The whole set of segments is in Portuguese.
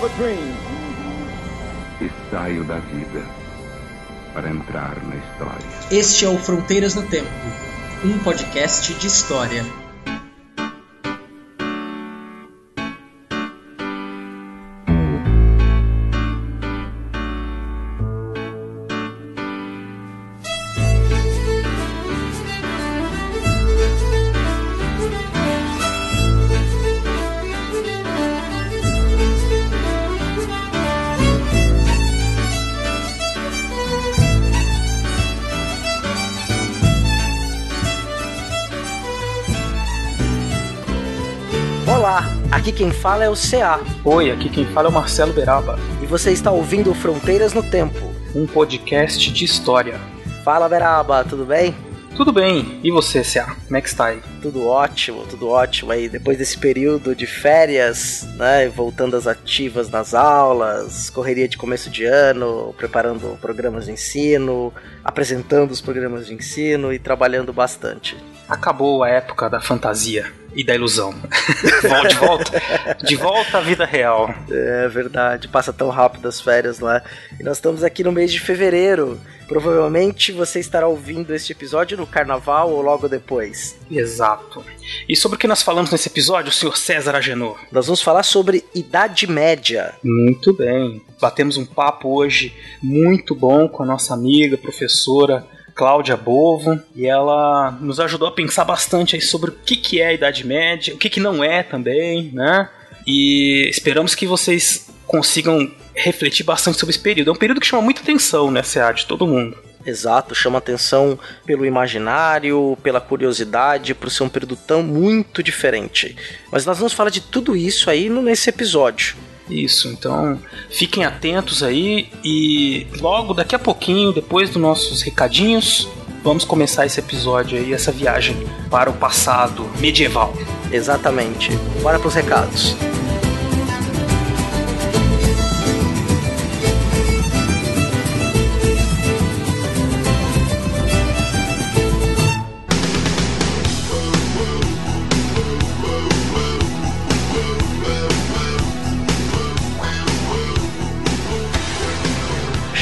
have a dream. E saio da vida para entrar na história. Este é o Fronteiras no Tempo, um podcast de história. Aqui quem fala é o CA Oi, aqui quem fala é o Marcelo Beraba, e você está ouvindo Fronteiras no Tempo. um podcast de história. Fala Beraba, tudo bem? Tudo bem, e você, CA? Como é que está aí? Tudo ótimo, tudo ótimo aí. Depois desse período de férias, né, voltando às ativas nas aulas, correria de começo de ano, preparando programas de ensino, apresentando os programas de ensino e trabalhando bastante. Acabou a época da fantasia e da ilusão. De volta, de volta à vida real. É verdade, passa tão rápido as férias lá. E nós estamos aqui no mês de fevereiro. Provavelmente você estará ouvindo este episódio no carnaval ou logo depois. Exato. E sobre o que nós falamos nesse episódio, senhor César Agenor? Nós vamos falar sobre Idade Média. Muito bem. Batemos um papo hoje muito bom com a nossa amiga, professora Cláudia Bovo, e ela nos ajudou a pensar bastante aí sobre o que, que é a Idade Média, o que, que não é também, né? E esperamos que vocês consigam refletir bastante sobre esse período. É um período que chama muita atenção, né, CA, de todo mundo. Exato, chama atenção pelo imaginário, pela curiosidade, por ser um período tão muito diferente. Mas nós vamos falar de tudo isso aí nesse episódio. Isso, então fiquem atentos aí e logo daqui a pouquinho, depois dos nossos recadinhos, vamos começar esse episódio aí, essa viagem para o passado medieval. Exatamente. Bora pros recados.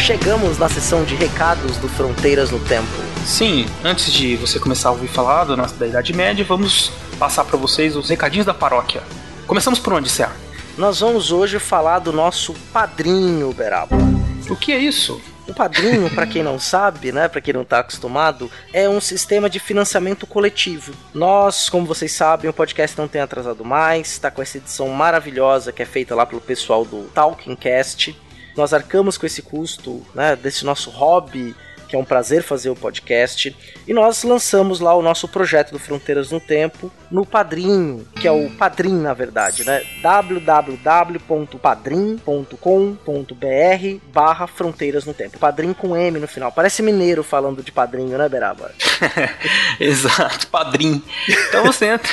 Chegamos na sessão de recados do Fronteiras no Tempo. Sim, antes de você começar a ouvir falar da nossa da Idade Média, vamos passar para vocês os recadinhos da paróquia. Começamos por onde, Cé? Nós vamos hoje falar do nosso padrinho, Beraba. O que é isso? O padrinho, para quem não sabe, né, para quem não tá acostumado, é um sistema de financiamento coletivo. Nós, como vocês sabem, o podcast não tem atrasado mais, tá com essa edição maravilhosa que é feita lá pelo pessoal do Talking Cast. Nós arcamos com esse custo, né, desse nosso hobby, que é um prazer fazer o podcast, e nós lançamos lá o nosso projeto do Fronteiras no Tempo no Padrinho, que é o Padrim, na verdade, né? www.padrim.com.br barra Fronteiras no Tempo. Padrim com M no final. Parece mineiro falando de padrinho, né, Beraba? Exato, Padrim. Então você entra,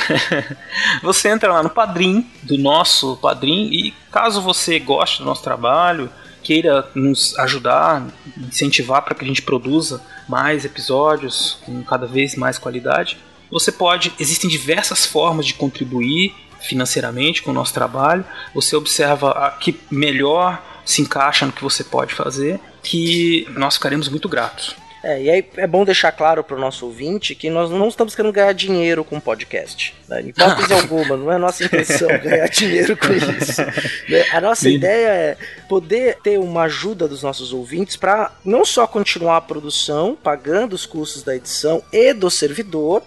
você entra lá no Padrim, do nosso Padrim, e caso você goste do nosso trabalho, queira nos ajudar, incentivar para que a gente produza mais episódios com cada vez mais qualidade, você pode, existem diversas formas de contribuir financeiramente com o nosso trabalho. Você observa a que melhor se encaixa no que você pode fazer, que nós ficaremos muito gratos. É, e aí é bom deixar claro para o nosso ouvinte que nós não estamos querendo ganhar dinheiro com o podcast. Né? Em hipótese alguma, não é nossa intenção ganhar dinheiro com isso. Né? A nossa Sim. ideia é poder ter uma ajuda dos nossos ouvintes para não só continuar a produção, pagando os custos da edição e do servidor,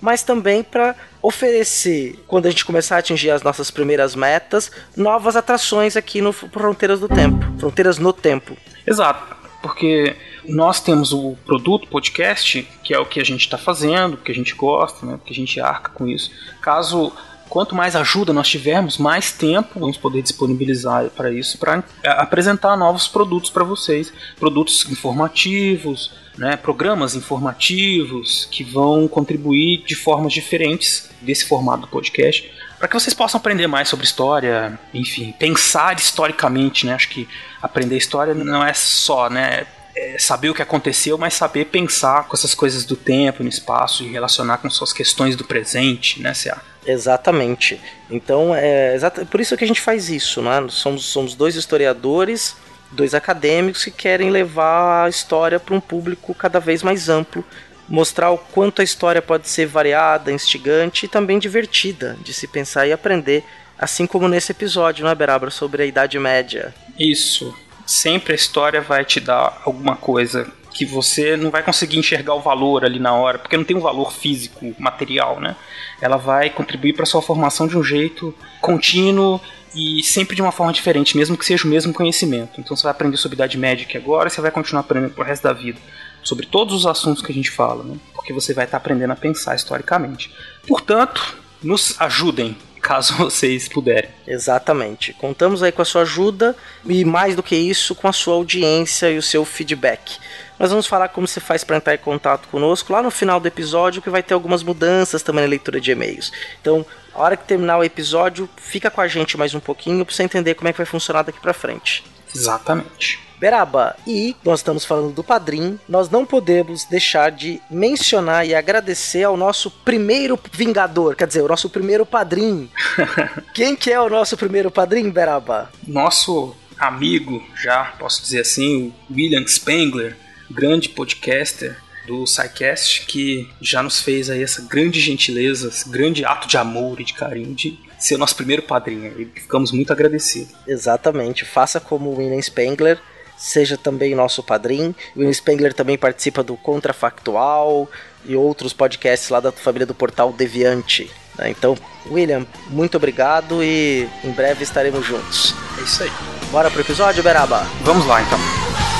mas também para oferecer, quando a gente começar a atingir as nossas primeiras metas, novas atrações aqui no Fronteiras do Tempo. Fronteiras no Tempo. Exato, porque nós temos o produto podcast, que é o que a gente está fazendo, que a gente gosta, né, que a gente arca com isso. Caso quanto mais ajuda nós tivermos, mais tempo vamos poder disponibilizar para isso, para apresentar novos produtos para vocês, produtos informativos, né, programas informativos que vão contribuir de formas diferentes desse formato do podcast, para que vocês possam aprender mais sobre história, enfim, pensar historicamente, né? Acho que aprender história não é só, né, é, saber o que aconteceu, mas saber pensar com essas coisas do tempo, no espaço e relacionar com suas questões do presente, né, C.A.? Exatamente. Então, é exata, por isso que a gente faz isso, né? Somos, somos dois historiadores, dois acadêmicos que querem levar a história para um público cada vez mais amplo, mostrar o quanto a história pode ser variada, instigante e também divertida de se pensar e aprender, assim como nesse episódio, né, Berabra, sobre a Idade Média. Isso. Sempre a história vai te dar alguma coisa que você não vai conseguir enxergar o valor ali na hora, porque não tem um valor físico, material, né? Ela vai contribuir para sua formação de um jeito contínuo e sempre de uma forma diferente, mesmo que seja o mesmo conhecimento. Então você vai aprender sobre Idade Média aqui agora, você vai continuar aprendendo pro resto da vida sobre todos os assuntos que a gente fala, né? Porque você vai estar tá aprendendo a pensar historicamente. Portanto, nos ajudem caso vocês puderem. Exatamente. Contamos aí com a sua ajuda e mais do que isso, com a sua audiência e o seu feedback. Nós vamos falar como você faz para entrar em contato conosco lá no final do episódio, que vai ter algumas mudanças também na leitura de e-mails. Então, a hora que terminar o episódio, fica com a gente mais um pouquinho para você entender como é que vai funcionar daqui para frente. Exatamente. Beraba, e nós estamos falando do Padrim, nós não podemos deixar de mencionar e agradecer ao nosso primeiro Vingador, quer dizer, o nosso primeiro Padrim. Quem que é o nosso primeiro Padrim, Beraba? Nosso amigo, já posso dizer assim, o William Spengler, grande podcaster do SciCast, que já nos fez aí essa grande gentileza, esse grande ato de amor e de carinho de ser o nosso primeiro padrinho. E ficamos muito agradecidos. Exatamente. Faça como o William Spengler, seja também nosso padrinho. O William Spengler também participa do Contrafactual e outros podcasts lá da família do portal Deviante. Né? Então, William, muito obrigado e em breve estaremos juntos. É isso aí. Bora pro episódio, Beraba? Vamos lá então.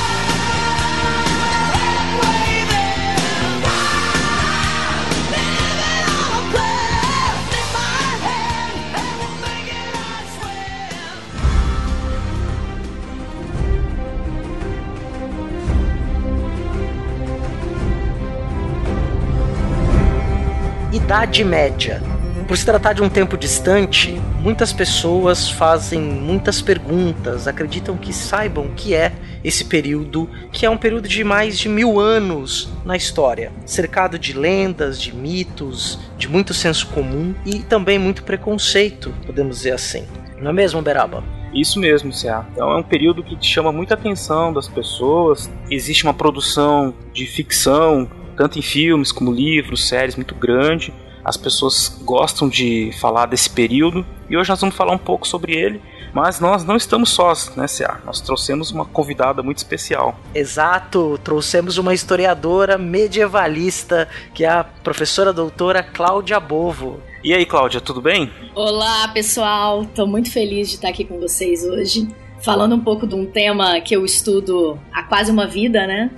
Idade Média. Por se tratar de um tempo distante, muitas pessoas fazem muitas perguntas, acreditam que saibam o que é esse período, que é um período de mais de mil anos na história, cercado de lendas, de mitos, de muito senso comum e também muito preconceito, podemos dizer assim. Não é mesmo, Beraba? Isso mesmo, Cia. Então é um período que chama muita atenção das pessoas. Existe uma produção de ficção tanto em filmes como livros, séries, muito grande. As pessoas gostam de falar desse período e hoje nós vamos falar um pouco sobre ele. Mas nós não estamos sós, né, C.A.? Nós trouxemos uma convidada muito especial. Exato, trouxemos uma historiadora medievalista, que é a professora doutora Cláudia Bovo. E aí, Cláudia, tudo bem? Olá, pessoal. Estou muito feliz de estar aqui com vocês hoje falando um pouco de um tema que eu estudo há quase uma vida, né?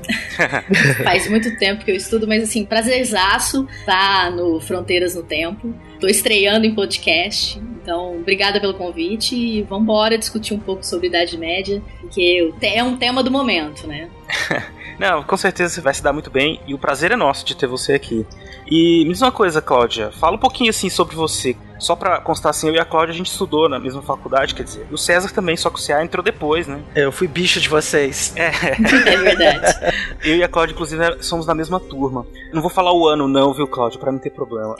Faz muito tempo que eu estudo, mas assim, prazerzaço tá no Fronteiras no Tempo. Tô estreando em podcast, então obrigada pelo convite e vamos embora discutir um pouco sobre Idade Média, porque é um tema do momento, né? Não, com certeza você vai se dar muito bem e o prazer é nosso de ter você aqui. E me diz uma coisa, Cláudia, fala um pouquinho assim sobre você. Só pra constar assim, eu e a Cláudia a gente estudou na mesma faculdade, quer dizer, o César também, só que o CA entrou depois, né? Eu fui bicho de vocês. É. É verdade. Eu e a Cláudia, inclusive, somos da mesma turma. Não vou falar o ano, não, viu, Cláudia, pra não ter problema.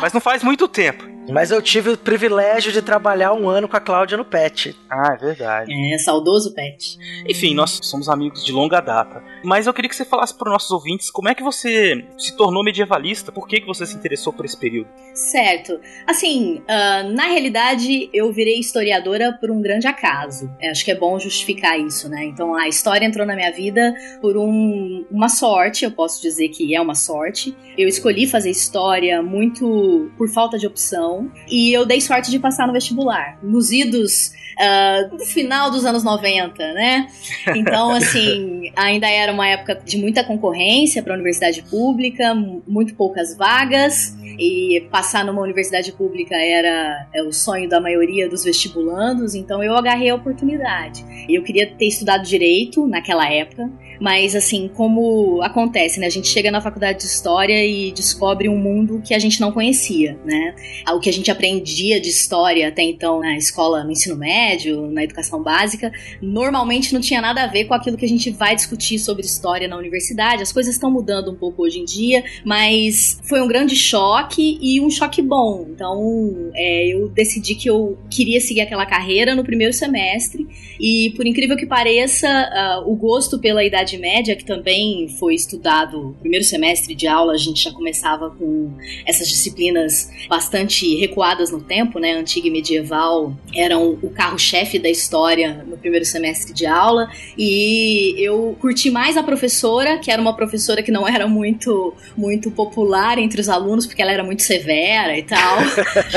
Mas não faz muito tempo. Mas eu tive o privilégio de trabalhar um ano com a Cláudia no PET. Ah, é verdade. É, saudoso PET. Enfim, nós somos amigos de longa data. Mas eu queria que você falasse para os nossos ouvintes como é que você se tornou medievalista, por que, que você se interessou por esse período? Certo. Assim, uh, na realidade, eu virei historiadora por um grande acaso. Eu acho que é bom justificar isso, né? Então, a história entrou na minha vida por um, uma sorte, eu posso dizer que é uma sorte. Eu escolhi fazer história muito por falta de opção e eu dei sorte de passar no vestibular. Nos idos uh, no final dos anos 90, né? Então, assim, ainda era uma época de muita concorrência para a universidade pública, muito poucas vagas, e passar numa universidade pública era é o sonho da maioria dos vestibulandos, então eu agarrei a oportunidade. Eu queria ter estudado direito naquela época, mas assim, como acontece, né? A gente chega na faculdade de história e descobre um mundo que a gente não conhecia, né? O que a gente aprendia de história até então na escola, no ensino médio, na educação básica, normalmente não tinha nada a ver com aquilo que a gente vai discutir sobre história na universidade. As coisas estão mudando um pouco hoje em dia, mas foi um grande choque e um choque bom. Então, é, eu decidi que eu queria seguir aquela carreira no primeiro semestre e, por incrível que pareça, uh, o gosto pela Idade Média, que também foi estudado no primeiro semestre de aula, a gente já começava com essas disciplinas bastante recuadas no tempo, né? Antiga e medieval eram o carro-chefe da história no primeiro semestre de aula. E eu curti mais a professora, que era uma professora que não era muito, muito popular entre os alunos, porque ela era muito severa e tal.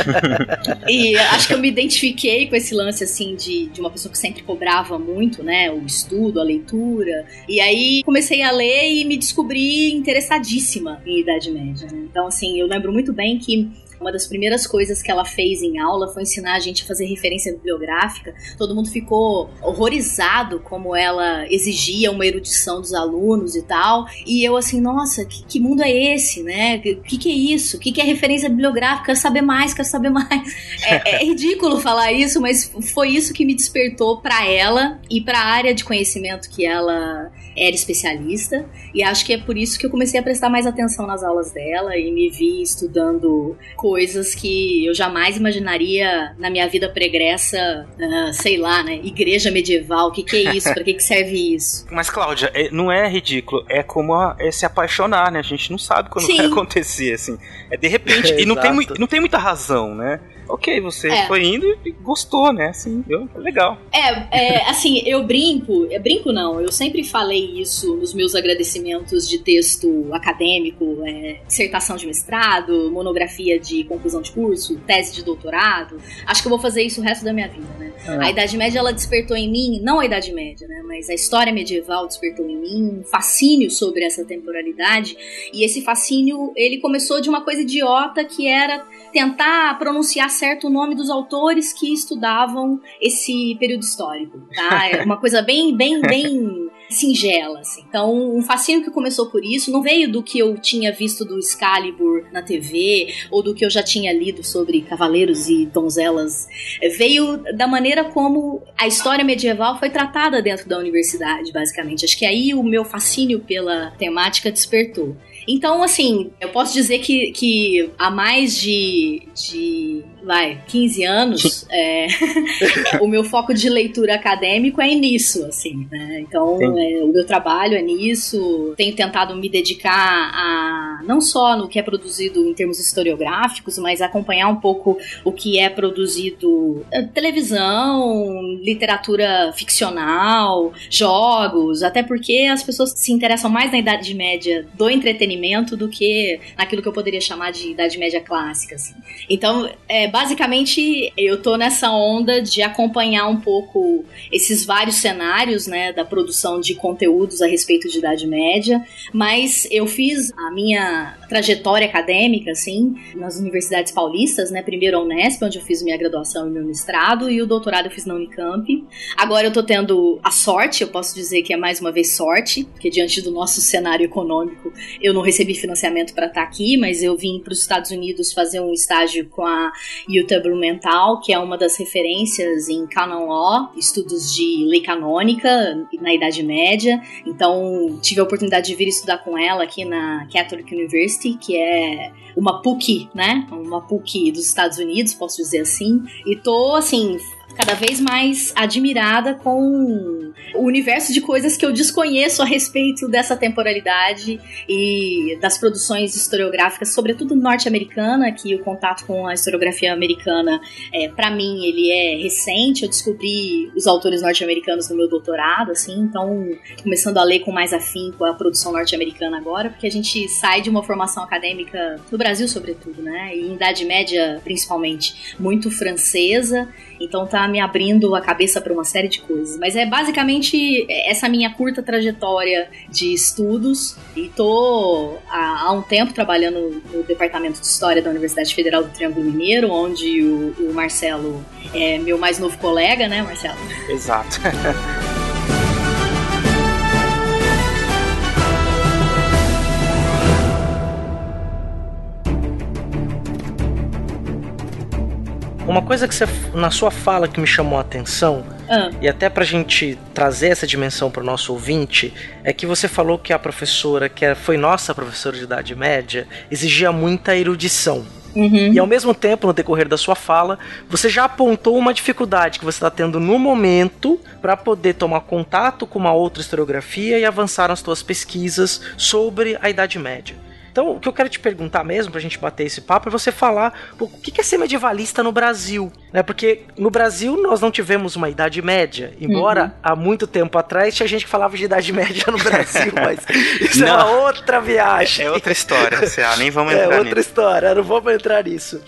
e acho que eu me identifiquei com esse lance, assim, de, de uma pessoa que sempre cobrava muito, né? O estudo, a leitura. E aí comecei a ler e me descobri interessadíssima em Idade Média. Né? Então, assim, eu lembro muito bem que uma das primeiras coisas que ela fez em aula foi ensinar a gente a fazer referência bibliográfica. Todo mundo ficou horrorizado como ela exigia uma erudição dos alunos e tal. E eu assim, nossa, que, que mundo é esse, né? O que, que, é isso? O que, que é referência bibliográfica? Quero saber mais, quero saber mais. É, é ridículo falar isso, mas foi isso que me despertou para ela e para a área de conhecimento que ela era especialista. E acho que é por isso que eu comecei a prestar mais atenção nas aulas dela e me vi estudando coisas que eu jamais imaginaria na minha vida pregressa, uh, sei lá, né? Igreja medieval, o que, que é isso? Pra que, que serve isso? Mas, Cláudia, é, não é ridículo, é como a, é se apaixonar, né? A gente não sabe quando Sim. vai acontecer, assim. É de repente, e não tem, não tem muita razão, né? Ok, você é. foi indo e gostou, né? Assim, deu, legal. É, é, assim, eu brinco, é, brinco não, eu sempre falei isso nos meus agradecimentos de texto acadêmico, é, dissertação de mestrado, monografia de conclusão de curso, tese de doutorado. Acho que eu vou fazer isso o resto da minha vida, né? Ah. A Idade Média, ela despertou em mim, não a Idade Média, né? Mas a história medieval despertou em mim um fascínio sobre essa temporalidade. E esse fascínio, ele começou de uma coisa idiota que era tentar pronunciar certo o nome dos autores que estudavam esse período histórico, tá? É uma coisa bem, bem, bem singela, assim. Então, um fascínio que começou por isso não veio do que eu tinha visto do Excalibur na TV ou do que eu já tinha lido sobre cavaleiros e donzelas. Veio da maneira como a história medieval foi tratada dentro da universidade, basicamente. Acho que aí o meu fascínio pela temática despertou. Então, assim, eu posso dizer que, que há mais de, de vai, 15 anos, é, o meu foco de leitura acadêmico é nisso, assim, né? Então, é, o meu trabalho é nisso. Tenho tentado me dedicar a não só no que é produzido em termos historiográficos, mas acompanhar um pouco o que é produzido é, televisão, literatura ficcional, jogos, até porque as pessoas se interessam mais na Idade Média do entretenimento do que naquilo que eu poderia chamar de Idade Média clássica, assim. Então, é, basicamente, eu tô nessa onda de acompanhar um pouco esses vários cenários, né, da produção de conteúdos a respeito de Idade Média, mas eu fiz a minha trajetória acadêmica, assim, nas universidades paulistas, né, primeiro a Unesp, onde eu fiz minha graduação e meu mestrado, e o doutorado eu fiz na Unicamp. Agora eu tô tendo a sorte, eu posso dizer que é mais uma vez sorte, porque diante do nosso cenário econômico, eu não recebi financiamento para estar tá aqui, mas eu vim para os Estados Unidos fazer um estágio com a Utah Blumenthal, que é uma das referências em canon law, estudos de lei canônica na Idade Média. Então, tive a oportunidade de vir estudar com ela aqui na Catholic University, que é uma PUC, né? Uma PUC dos Estados Unidos, posso dizer assim. E tô, assim, cada vez mais admirada com o universo de coisas que eu desconheço a respeito dessa temporalidade e das produções historiográficas, sobretudo norte-americana, que o contato com a historiografia americana, é, para mim, ele é recente. Eu descobri os autores norte-americanos no meu doutorado, assim, então começando a ler com mais afinco a produção norte-americana agora, porque a gente sai de uma formação acadêmica no Brasil, sobretudo, né, e em Idade Média, principalmente, muito francesa então tá me abrindo a cabeça para uma série de coisas. Mas é basicamente essa minha curta trajetória de estudos. E tô há, há um tempo trabalhando no Departamento de História da Universidade Federal do Triângulo Mineiro, onde o, o Marcelo é meu mais novo colega, né, Marcelo? Exato. Uma coisa que você, na sua fala que me chamou a atenção, Ah. e até pra gente trazer essa dimensão pro nosso ouvinte, é que você falou que a professora, que é- foi nossa professora de Idade Média, exigia muita erudição. Uhum. E ao mesmo tempo, no decorrer da sua fala, você já apontou uma dificuldade que você está tendo no momento para poder tomar contato com uma outra historiografia e avançar nas suas pesquisas sobre a Idade Média. Então, o que eu quero te perguntar mesmo, pra gente bater esse papo, é você falar o que é ser medievalista no Brasil. Né? Porque no Brasil nós não tivemos uma Idade Média, embora há muito tempo atrás tinha gente que falava de Idade Média no Brasil, mas isso é Não. uma outra viagem. É outra história, CA, nem vamos É entrar outra nisso. história, não vamos entrar nisso.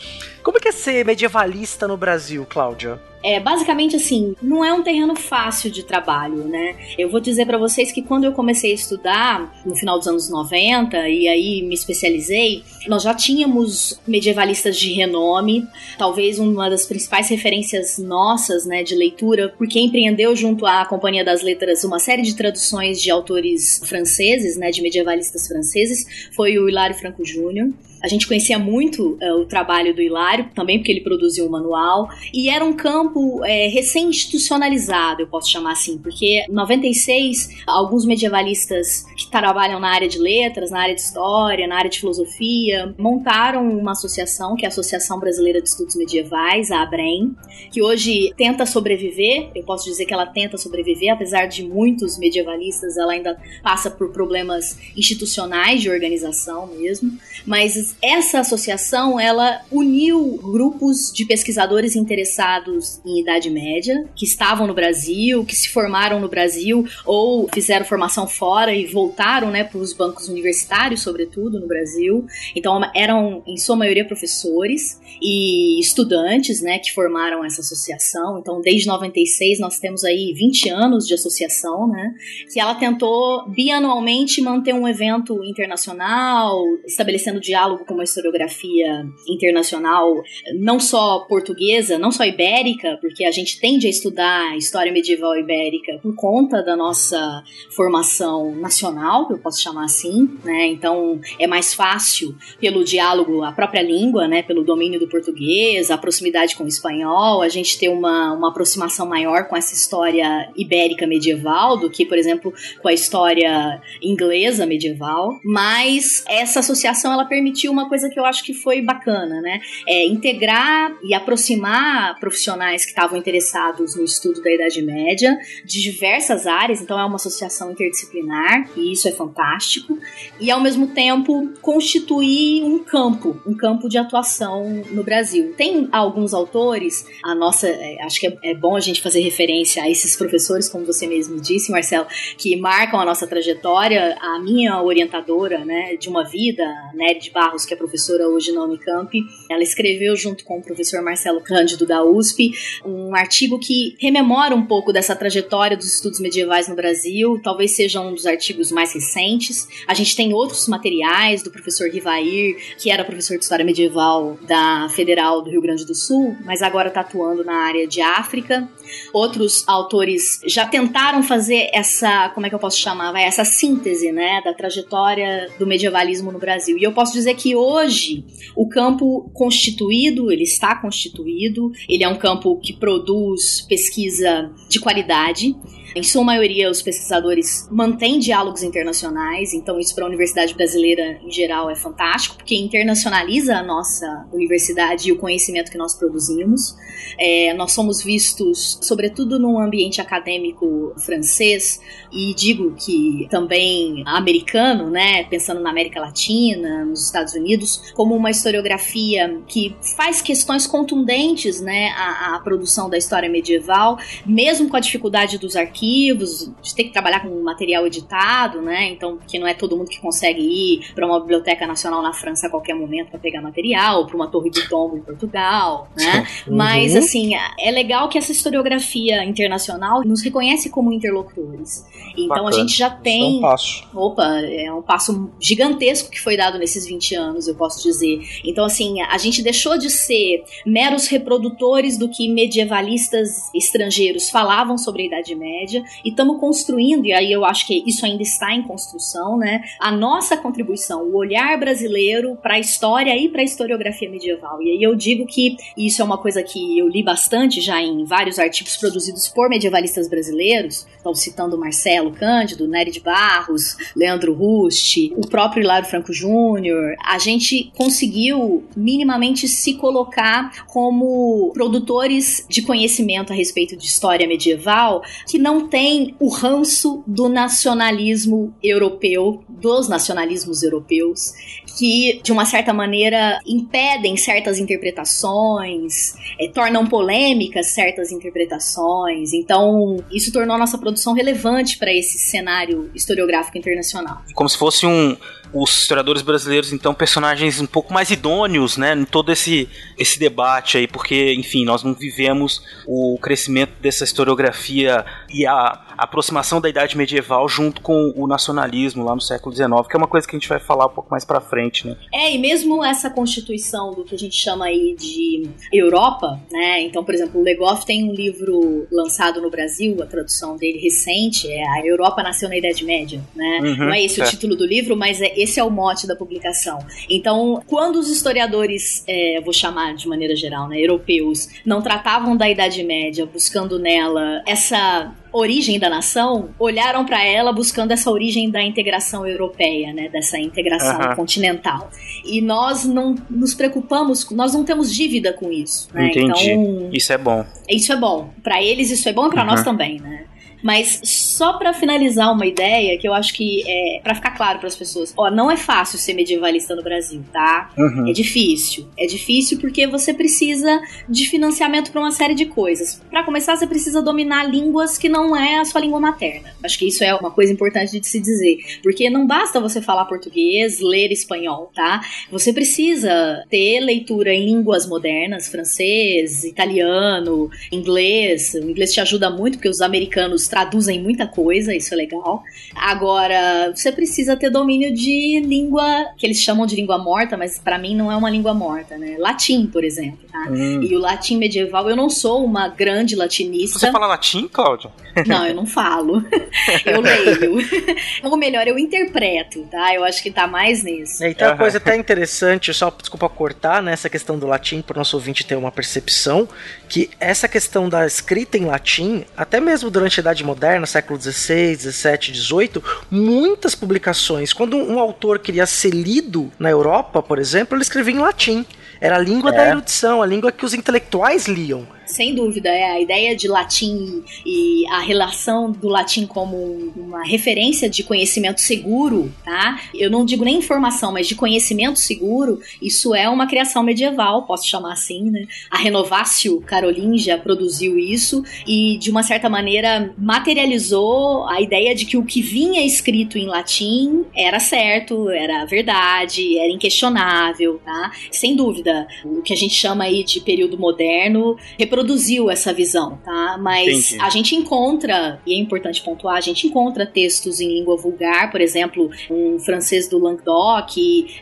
Como é que é ser medievalista no Brasil, Cláudia? É, basicamente assim, não é um terreno fácil de trabalho, né? Eu vou dizer pra vocês que quando eu comecei a estudar, no final dos anos 90, e aí me especializei, nós já tínhamos medievalistas de renome, talvez uma das principais referências nossas, né, de leitura, porque empreendeu junto à Companhia das Letras uma série de traduções de autores franceses, né, de medievalistas franceses, foi o Hilário Franco Júnior. A gente conhecia muito eh, o trabalho do Hilário, também porque ele produziu um manual, e era um campo é, recém-institucionalizado, eu posso chamar assim, porque em 96, alguns medievalistas que trabalham na área de letras, na área de história, na área de filosofia, montaram uma associação, que é a Associação Brasileira de Estudos Medievais, a ABREM, que hoje tenta sobreviver, eu posso dizer que ela tenta sobreviver, apesar de muitos medievalistas, ela ainda passa por problemas institucionais de organização mesmo, mas essa associação, ela uniu grupos de pesquisadores interessados em Idade Média, que estavam no Brasil, que se formaram no Brasil ou fizeram formação fora e voltaram, né, para os bancos universitários, sobretudo no Brasil. Então eram em sua maioria professores e estudantes, né, que formaram essa associação. Então desde 96 nós temos aí 20 anos de associação, né, que ela tentou bianualmente manter um evento internacional, estabelecendo diálogo com uma historiografia internacional, não só portuguesa, não só ibérica, porque a gente tende a estudar a história medieval ibérica por conta da nossa formação nacional, que eu posso chamar assim, né? Então é mais fácil pelo diálogo, a própria língua, né? Pelo domínio do português, a proximidade com o espanhol, a gente ter uma, uma aproximação maior com essa história ibérica medieval do que, por exemplo, com a história inglesa medieval. Mas essa associação ela permitiu uma coisa que eu acho que foi bacana, né? É integrar e aproximar profissionais que estavam interessados no estudo da Idade Média de diversas áreas, então é uma associação interdisciplinar e isso é fantástico. E ao mesmo tempo constituir um campo, um campo de atuação no Brasil. Tem alguns autores, a nossa, é, acho que é, é bom a gente fazer referência a esses professores, como você mesmo disse, Marcelo, que marcam a nossa trajetória. A minha orientadora, né, de uma vida, Nery de Barros, que é professora hoje na Unicamp, ela escreveu junto com o professor Marcelo Cândido da USP um artigo que rememora um pouco dessa trajetória dos estudos medievais no Brasil, talvez seja um dos artigos mais recentes. A gente tem outros materiais do professor Rivair, que era professor de história medieval da Federal do Rio Grande do Sul, mas agora está atuando na área de África. Outros autores já tentaram fazer essa, como é que eu posso chamar, essa síntese, né, da trajetória do medievalismo no Brasil. E eu posso dizer que hoje o campo constituído, ele está constituído, ele é um campo que produz pesquisa de qualidade. Em sua maioria, os pesquisadores mantêm diálogos internacionais, então isso para a universidade brasileira em geral é fantástico, porque internacionaliza a nossa universidade e o conhecimento que nós produzimos. É, nós somos vistos, sobretudo num ambiente acadêmico francês, e digo que também americano, né, pensando na América Latina, nos Estados Unidos, como uma historiografia que faz questões contundentes, né, à, à produção da história medieval, mesmo com a dificuldade dos arquivos, de ter que trabalhar com material editado, né, então que não é todo mundo que consegue ir para uma biblioteca nacional na França a qualquer momento para pegar material, para uma torre do tombo em Portugal, né, mas assim é legal que essa historiografia internacional nos reconhece como interlocutores. Então Bacana. a gente já Isso é tem um passo. Opa, é um passo gigantesco que foi dado nesses 20 anos, eu posso dizer. Então, assim, a gente deixou de ser meros reprodutores do que medievalistas estrangeiros falavam sobre a Idade Média Média e estamos construindo, e aí eu acho que isso ainda está em construção, né? A nossa contribuição, o olhar brasileiro para a história e para a historiografia medieval. E aí eu digo que isso é uma coisa que eu li bastante já em vários artigos produzidos por medievalistas brasileiros, então citando Marcelo Cândido, Nery de Barros, Leandro Rusti, o próprio Hilário Franco Júnior, a gente conseguiu minimamente se colocar como produtores de conhecimento a respeito de história medieval que não tem o ranço do nacionalismo europeu, dos nacionalismos europeus, que de uma certa maneira impedem certas interpretações, é, tornam polêmicas certas interpretações. Então, isso tornou a nossa produção relevante para esse cenário historiográfico internacional. Como se fosse um os historiadores brasileiros, então, personagens um pouco mais idôneos, né, em todo esse, esse debate aí, porque, enfim, nós não vivemos o crescimento dessa historiografia e a aproximação da idade medieval junto com o nacionalismo lá no século XIX, que é uma coisa que a gente vai falar um pouco mais para frente, né? É, e mesmo essa constituição do que a gente chama aí de Europa, né? Então, por exemplo, o Legoff tem um livro lançado no Brasil, a tradução dele recente, é A Europa Nasceu na Idade Média, né? Uhum, não é esse é. o título do livro, mas é, esse é o mote da publicação. Então, quando os historiadores, é, vou chamar de maneira geral, né, europeus, não tratavam da Idade Média, buscando nela essa origem da nação, olharam para ela buscando essa origem da integração europeia, né, dessa integração continental. E nós não nos preocupamos, nós não temos dívida com isso, né? Entendi. Então, isso é bom. Isso é bom. Para eles isso é bom e para nós também, né? Mas só para finalizar uma ideia que eu acho que é para ficar claro para as pessoas, ó, não é fácil ser medievalista no Brasil, tá? Uhum. É difícil. É difícil porque você precisa de financiamento para uma série de coisas. Para começar, você precisa dominar línguas que não é a sua língua materna. Acho que isso é uma coisa importante de se dizer, porque não basta você falar português, ler espanhol, tá? Você precisa ter leitura em línguas modernas, francês, italiano, inglês. O inglês te ajuda muito porque os americanos traduzem muita coisa, isso é legal. Agora, você precisa ter domínio de língua que eles chamam de língua morta, mas para mim não é uma língua morta, né? Latim, por exemplo, tá? Hum. E o latim medieval, eu não sou uma grande latinista. Você fala latim, Cláudia? Não, eu não falo. eu leio. Ou melhor, eu interpreto, tá? Eu acho que tá mais nisso. É, então, uhum. a coisa até interessante, só desculpa cortar, né? Essa questão do latim, para o nosso ouvinte ter uma percepção, que essa questão da escrita em latim, até mesmo durante a Idade Moderna, século XVI, XVII, XVIII, muitas publicações, quando um autor queria ser lido na Europa, por exemplo, ele escrevia em latim. Era a língua é. da erudição, a língua que os intelectuais liam. Sem dúvida, é a ideia de latim e a relação do latim como uma referência de conhecimento seguro, tá? Eu não digo nem informação, mas de conhecimento seguro, isso é uma criação medieval, posso chamar assim, né? A Renovatio Carolingia produziu isso e, de uma certa maneira, materializou a ideia de que o que vinha escrito em latim era certo, era verdade, era inquestionável, tá? Sem dúvida, o que a gente chama aí de período moderno reproduziu essa visão, tá? Mas Entendi. a gente encontra, e é importante pontuar, a gente encontra textos em língua vulgar, por exemplo, um francês do Languedoc,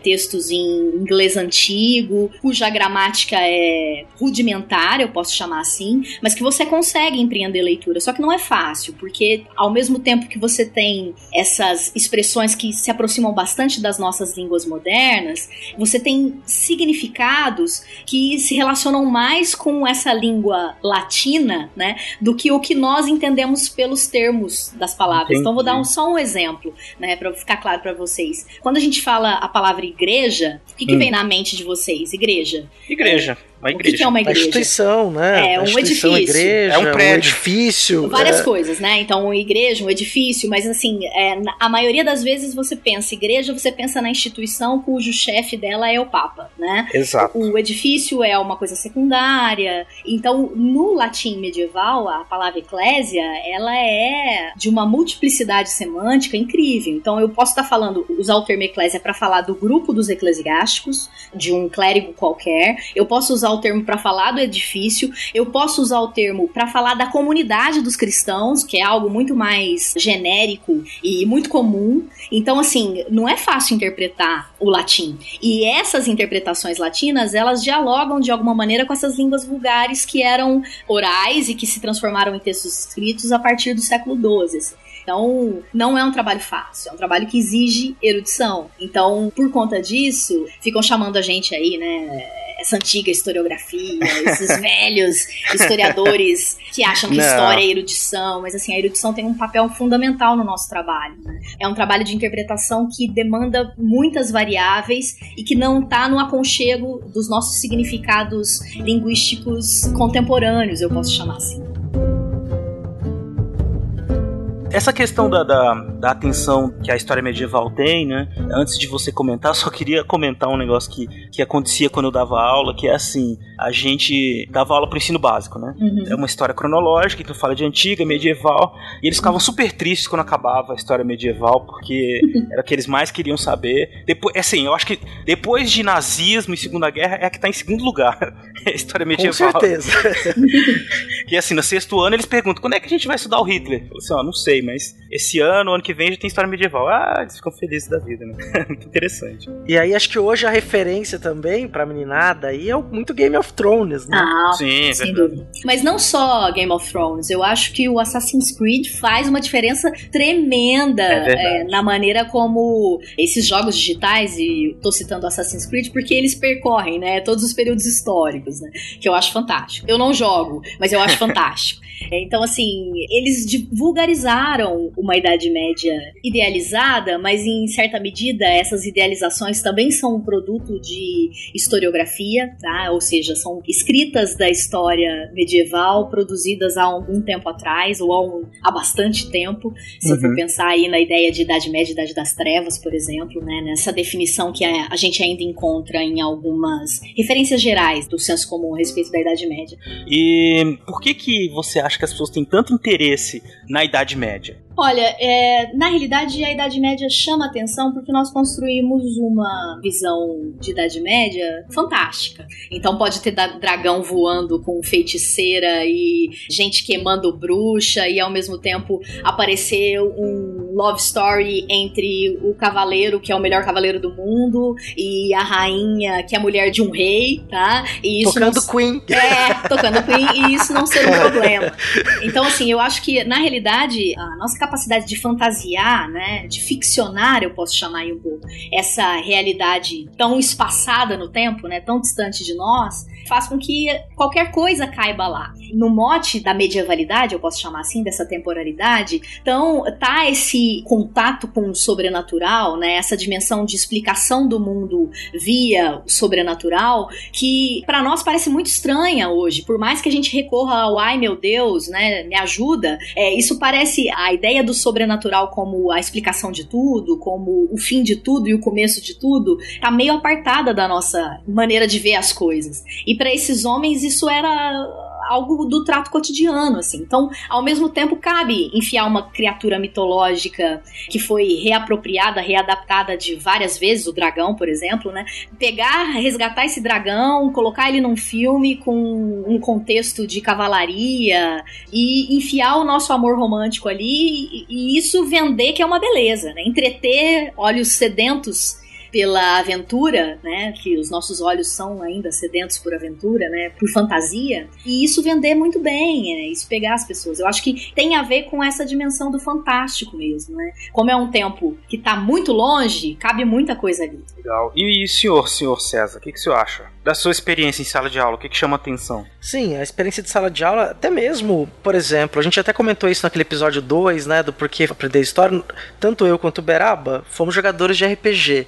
textos em inglês antigo, cuja gramática é rudimentar, eu posso chamar assim, mas que você consegue empreender leitura. Só que não é fácil, porque ao mesmo tempo que você tem essas expressões que se aproximam bastante das nossas línguas modernas, você tem significados que se relacionam mais com essa língua latina, né, do que o que nós entendemos pelos termos das palavras. Entendi. Então vou dar um, só um exemplo, né, para ficar claro para vocês. Quando a gente fala a palavra igreja, o que, que hum. vem na mente de vocês? Igreja. Igreja. Uma igreja. O que, é uma igreja? Uma instituição, né? É, um edifício. Igreja, é um prédio. Um edifício. Várias é. coisas, né? Então, uma igreja, um edifício, mas assim, é, a maioria das vezes você pensa igreja, você pensa na instituição cujo chefe dela é o Papa, né? Exato. O edifício é uma coisa secundária. Então, no latim medieval, a palavra eclésia, ela é de uma multiplicidade semântica incrível. Então, eu posso estar falando, usar o termo eclésia para falar do grupo dos eclesiásticos, de um clérigo qualquer. Eu posso usar usar o termo para falar do edifício, eu posso usar o termo para falar da comunidade dos cristãos, que é algo muito mais genérico e muito comum. Então, assim, não é fácil interpretar o latim. E essas interpretações latinas, elas dialogam de alguma maneira com essas línguas vulgares que eram orais e que se transformaram em textos escritos a partir do século XII. Então, não é um trabalho fácil, é um trabalho que exige erudição. Então, por conta disso, ficam chamando a gente aí, né? Essa antiga historiografia, esses velhos historiadores que acham que Não. história é erudição, mas assim, a erudição tem um papel fundamental no nosso trabalho. né? É um trabalho de interpretação que demanda muitas variáveis e que não está no aconchego dos nossos significados linguísticos contemporâneos, eu posso chamar assim. Essa questão da, da, da atenção que a história medieval tem, né? Antes de você comentar, só queria comentar um negócio que, que acontecia quando eu dava aula, que é assim, a gente dava aula pro ensino básico, né? Uhum. É uma história cronológica, então fala de antiga, medieval, e eles ficavam super tristes quando acabava a história medieval, porque era o que eles mais queriam saber. Depois, assim, eu acho que depois de nazismo e Segunda Guerra é a que tá em segundo lugar. a história Com medieval. certeza. Que assim, no sexto ano eles perguntam quando é que a gente vai estudar o Hitler? Eu falo assim, ó, não sei, mas esse ano, ano que vem, já tem história medieval. Ah, eles ficam felizes da vida, né? Muito interessante. E aí acho que hoje a referência também pra meninada aí é muito Game of Thrones, né? Ah, Sim, sem verdade. dúvida. Mas não só Game of Thrones, eu acho que o Assassin's Creed faz uma diferença tremenda É é, na maneira como esses jogos digitais, e tô citando Assassin's Creed porque eles percorrem, né, todos os períodos históricos, né, que eu acho fantástico. Eu não jogo, mas eu acho fantástico. É, Então, assim, eles vulgarizaram uma Idade Média idealizada, mas em certa medida essas idealizações também são um produto de historiografia, tá? Ou seja, são escritas da história medieval produzidas há algum tempo atrás ou há, um- há bastante tempo. Se Uhum. for pensar aí na ideia de Idade Média e Idade das Trevas, por exemplo, né? Nessa definição que a, a gente ainda encontra em algumas referências gerais do senso comum a respeito da Idade Média. E por que que você acha que as pessoas têm tanto interesse na Idade Média? Olha, é, na realidade a Idade Média chama atenção porque nós construímos uma visão de Idade Média fantástica. Então pode ter dragão voando com feiticeira e gente queimando bruxa e ao mesmo tempo aparecer um love story entre o cavaleiro, que é o melhor cavaleiro do mundo, e a rainha, que é a mulher de um rei, tá? E isso não- Tocando Queen. é, tocando Queen, e isso não ser um problema. Então, assim, eu acho que, na realidade, a nossa capacidade de fantasiar, né, de ficcionar, eu posso chamar aí um pouco, essa realidade tão espaçada no tempo, né, tão distante de nós, faz com que qualquer coisa caiba lá. No mote da medievalidade, eu posso chamar assim, dessa temporalidade, então tá esse contato com o sobrenatural, né, essa dimensão de explicação do mundo via o sobrenatural, que pra nós parece muito estranha hoje. Por mais que a gente recorra ao ai meu Deus, né, me ajuda, é, isso parece a ideia do sobrenatural como a explicação de tudo, como o fim de tudo e o começo de tudo, tá meio apartada da nossa maneira de ver as coisas. E pra esses homens isso era algo do trato cotidiano, assim. Então, ao mesmo tempo, cabe enfiar uma criatura mitológica que foi reapropriada, readaptada de várias vezes, o dragão, por exemplo, né? Pegar, resgatar esse dragão, colocar ele num filme com um contexto de cavalaria e enfiar o nosso amor romântico ali e, e isso vender que é uma beleza, né? Entreter olhos sedentos pela aventura, né? Que os nossos olhos são ainda sedentos por aventura, né? Por fantasia. E isso vender muito bem, né? Isso pegar as pessoas. Eu acho que tem a ver com essa dimensão do fantástico mesmo, né? Como é um tempo que tá muito longe, cabe muita coisa ali. Legal. E, e senhor, senhor César, o que, que o senhor acha? Da sua experiência em sala de aula, o que, que chama atenção? Sim, a experiência de sala de aula, até mesmo, por exemplo, a gente até comentou isso naquele episódio 2, né, do porquê aprender história. Tanto eu quanto o Beraba fomos jogadores de RPG.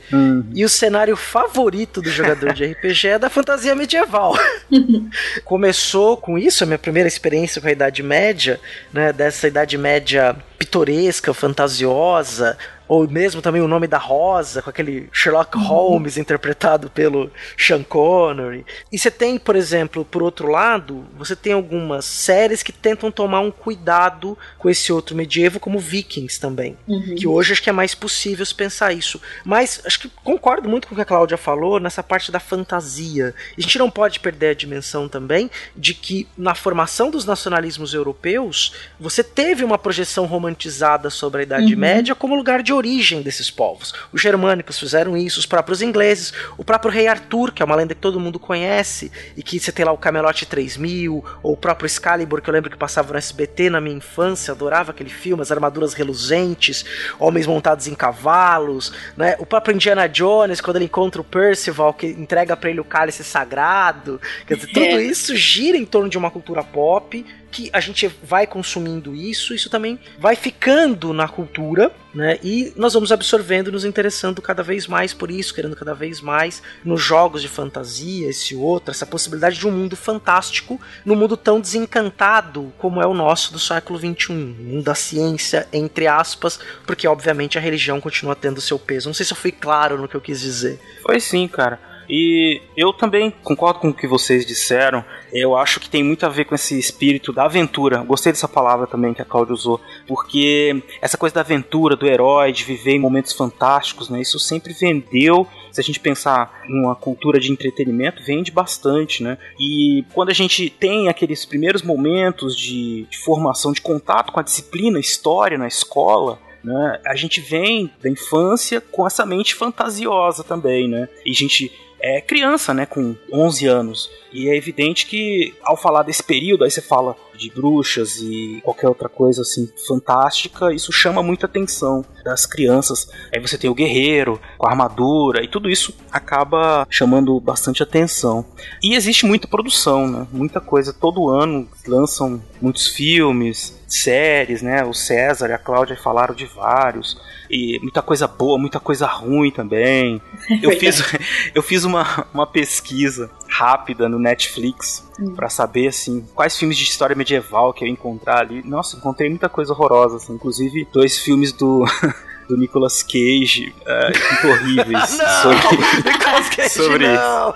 E o cenário favorito do jogador de RPG é da fantasia medieval. Começou com isso, a minha primeira experiência com a Idade Média, né, dessa Idade Média pitoresca, fantasiosa, ou mesmo também o nome da Rosa, com aquele Sherlock uhum. Holmes interpretado pelo Sean Connery. E você tem, por exemplo, por outro lado, você tem algumas séries que tentam tomar um cuidado com esse outro medievo, como Vikings também, uhum. que hoje acho que é mais possível se pensar isso. Mas acho que concordo muito com o que a Cláudia falou nessa parte da fantasia. A gente não pode perder a dimensão também de que na formação dos nacionalismos europeus, você teve uma projeção romantizada sobre a Idade uhum. Média como lugar de origem desses povos. Os germânicos fizeram isso, os próprios ingleses, o próprio rei Arthur, que é uma lenda que todo mundo conhece, e que você tem lá o Camelot 3000, ou o próprio Excalibur, que eu lembro que passava no SBT na minha infância, adorava aquele filme, as armaduras reluzentes, homens montados em cavalos, né? O próprio Indiana Jones, quando ele encontra o Percival, que entrega para ele o cálice sagrado, quer dizer, tudo é. isso gira em torno de uma cultura pop que a gente vai consumindo isso, isso também vai ficando na cultura, né? E nós vamos absorvendo, nos interessando cada vez mais por isso, querendo cada vez mais nos jogos de fantasia, esse outro, essa possibilidade de um mundo fantástico, num mundo tão desencantado como é o nosso do século XXI, mundo da ciência, entre aspas, porque obviamente a religião continua tendo seu peso. Não sei se eu fui claro no que eu quis dizer. Foi sim, cara. E eu também concordo com o que vocês disseram. Eu acho que tem muito a ver com esse espírito da aventura. Gostei dessa palavra também que a Cláudia usou, porque essa coisa da aventura, do herói, de viver em momentos fantásticos, né? Isso sempre vendeu. Se a gente pensar em uma cultura de entretenimento, vende bastante, né? E quando a gente tem aqueles primeiros momentos de, de formação, de contato com a disciplina, história na escola, né? A gente vem da infância com essa mente fantasiosa também, né? E a gente é criança, né, com 11 anos. E é evidente que ao falar desse período, aí você fala de bruxas e qualquer outra coisa assim fantástica, isso chama muita atenção das crianças. Aí você tem o guerreiro com a armadura e tudo isso acaba chamando bastante atenção. E existe muita produção, né? Muita coisa todo ano lançam muitos filmes, séries, né? O César e a Cláudia falaram de vários e muita coisa boa, muita coisa ruim também. Eu fiz, eu fiz uma, uma pesquisa rápida no Netflix hum. para saber assim quais filmes de história medieval que eu ia encontrar ali. Nossa, encontrei muita coisa horrorosa, assim, inclusive dois filmes do do Nicolas Cage, uh, horríveis. sobre, Cage sobre não.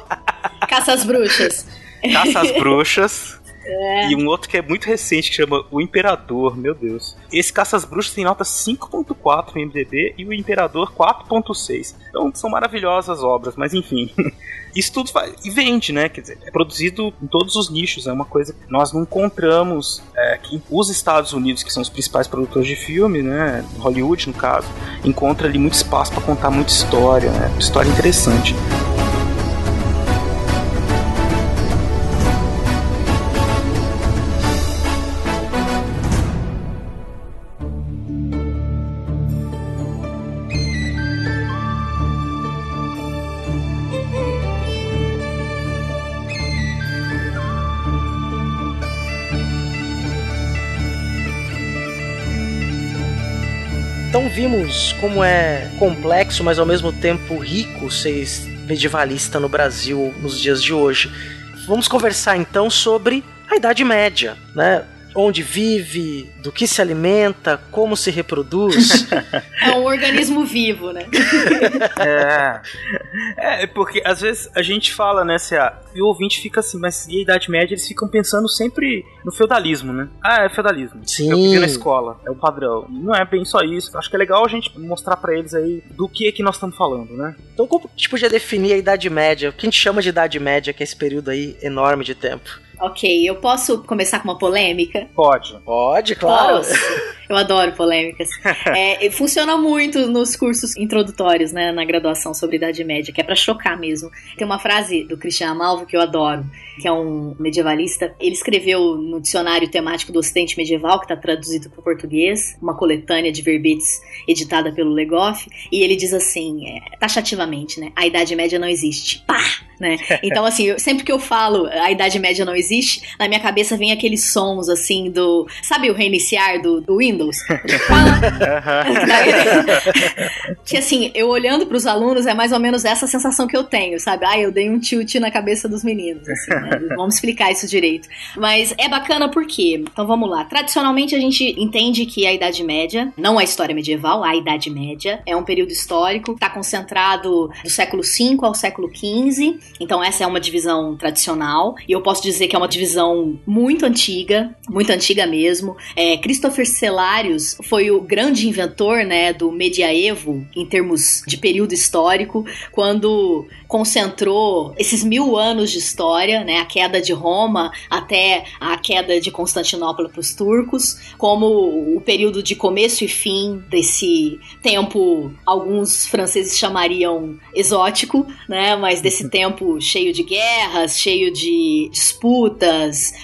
Caça às bruxas. Caça às bruxas. É. E um outro que é muito recente, que chama O Imperador, meu Deus. Esse Caça às Bruxas tem nota 5.4 no MDB e o Imperador 4.6. Então são maravilhosas obras, mas enfim. Isso tudo faz, e vende, né? Quer dizer, é produzido em todos os nichos. É uma coisa que nós não encontramos é, que os Estados Unidos, que são os principais produtores de filme, né? Hollywood, no caso, encontra ali muito espaço para contar muita história, né? História interessante. Vimos como é complexo, mas ao mesmo tempo rico ser medievalista no Brasil nos dias de hoje. Vamos conversar então sobre a Idade Média, né? Onde vive, do que se alimenta, como se reproduz. É um organismo vivo, né? é. É, porque às vezes a gente fala, né, se a, e o ouvinte fica assim, mas e a Idade Média eles ficam pensando sempre no feudalismo, né? Ah, é feudalismo. Sim. É o que vi na escola, é o padrão. Não é bem só isso. Acho que é legal a gente mostrar para eles aí do que é que nós estamos falando, né? Então, como a gente podia definir a Idade Média? O que a gente chama de Idade Média, que é esse período aí enorme de tempo? Ok, eu posso começar com uma polêmica? Pode. Pode, claro. Posso. Eu adoro polêmicas. é, funciona muito nos cursos introdutórios, né, na graduação sobre Idade Média, que é para chocar mesmo. Tem uma frase do Christian Amalvo que eu adoro, que é um medievalista. Ele escreveu no dicionário temático do Ocidente Medieval, que está traduzido para o português, uma coletânea de verbetes editada pelo Legoff, e ele diz assim, é, taxativamente, né, a Idade Média não existe. Pá! Né? Então, assim, eu, sempre que eu falo a Idade Média não existe, na minha cabeça vem aqueles sons, assim, do... Sabe o reiniciar do, do Windows? Que assim, eu olhando para os alunos, é mais ou menos essa sensação que eu tenho, sabe? Ah, eu dei um tilt na cabeça dos meninos, assim, né? Vamos explicar isso direito. Mas é bacana porque, então vamos lá. Tradicionalmente a gente entende que a Idade Média, não a história medieval, a Idade Média, é um período histórico, está concentrado do século V ao século XV. Então essa é uma divisão tradicional. E eu posso dizer que é uma divisão muito antiga, muito antiga mesmo. É, Christopher Celarius foi o grande inventor, né, do medievo em termos de período histórico, quando concentrou esses mil anos de história, né, a queda de Roma até a queda de Constantinopla para os turcos, como o período de começo e fim desse tempo, alguns franceses chamariam exótico, né, mas desse tempo cheio de guerras, cheio de disputas,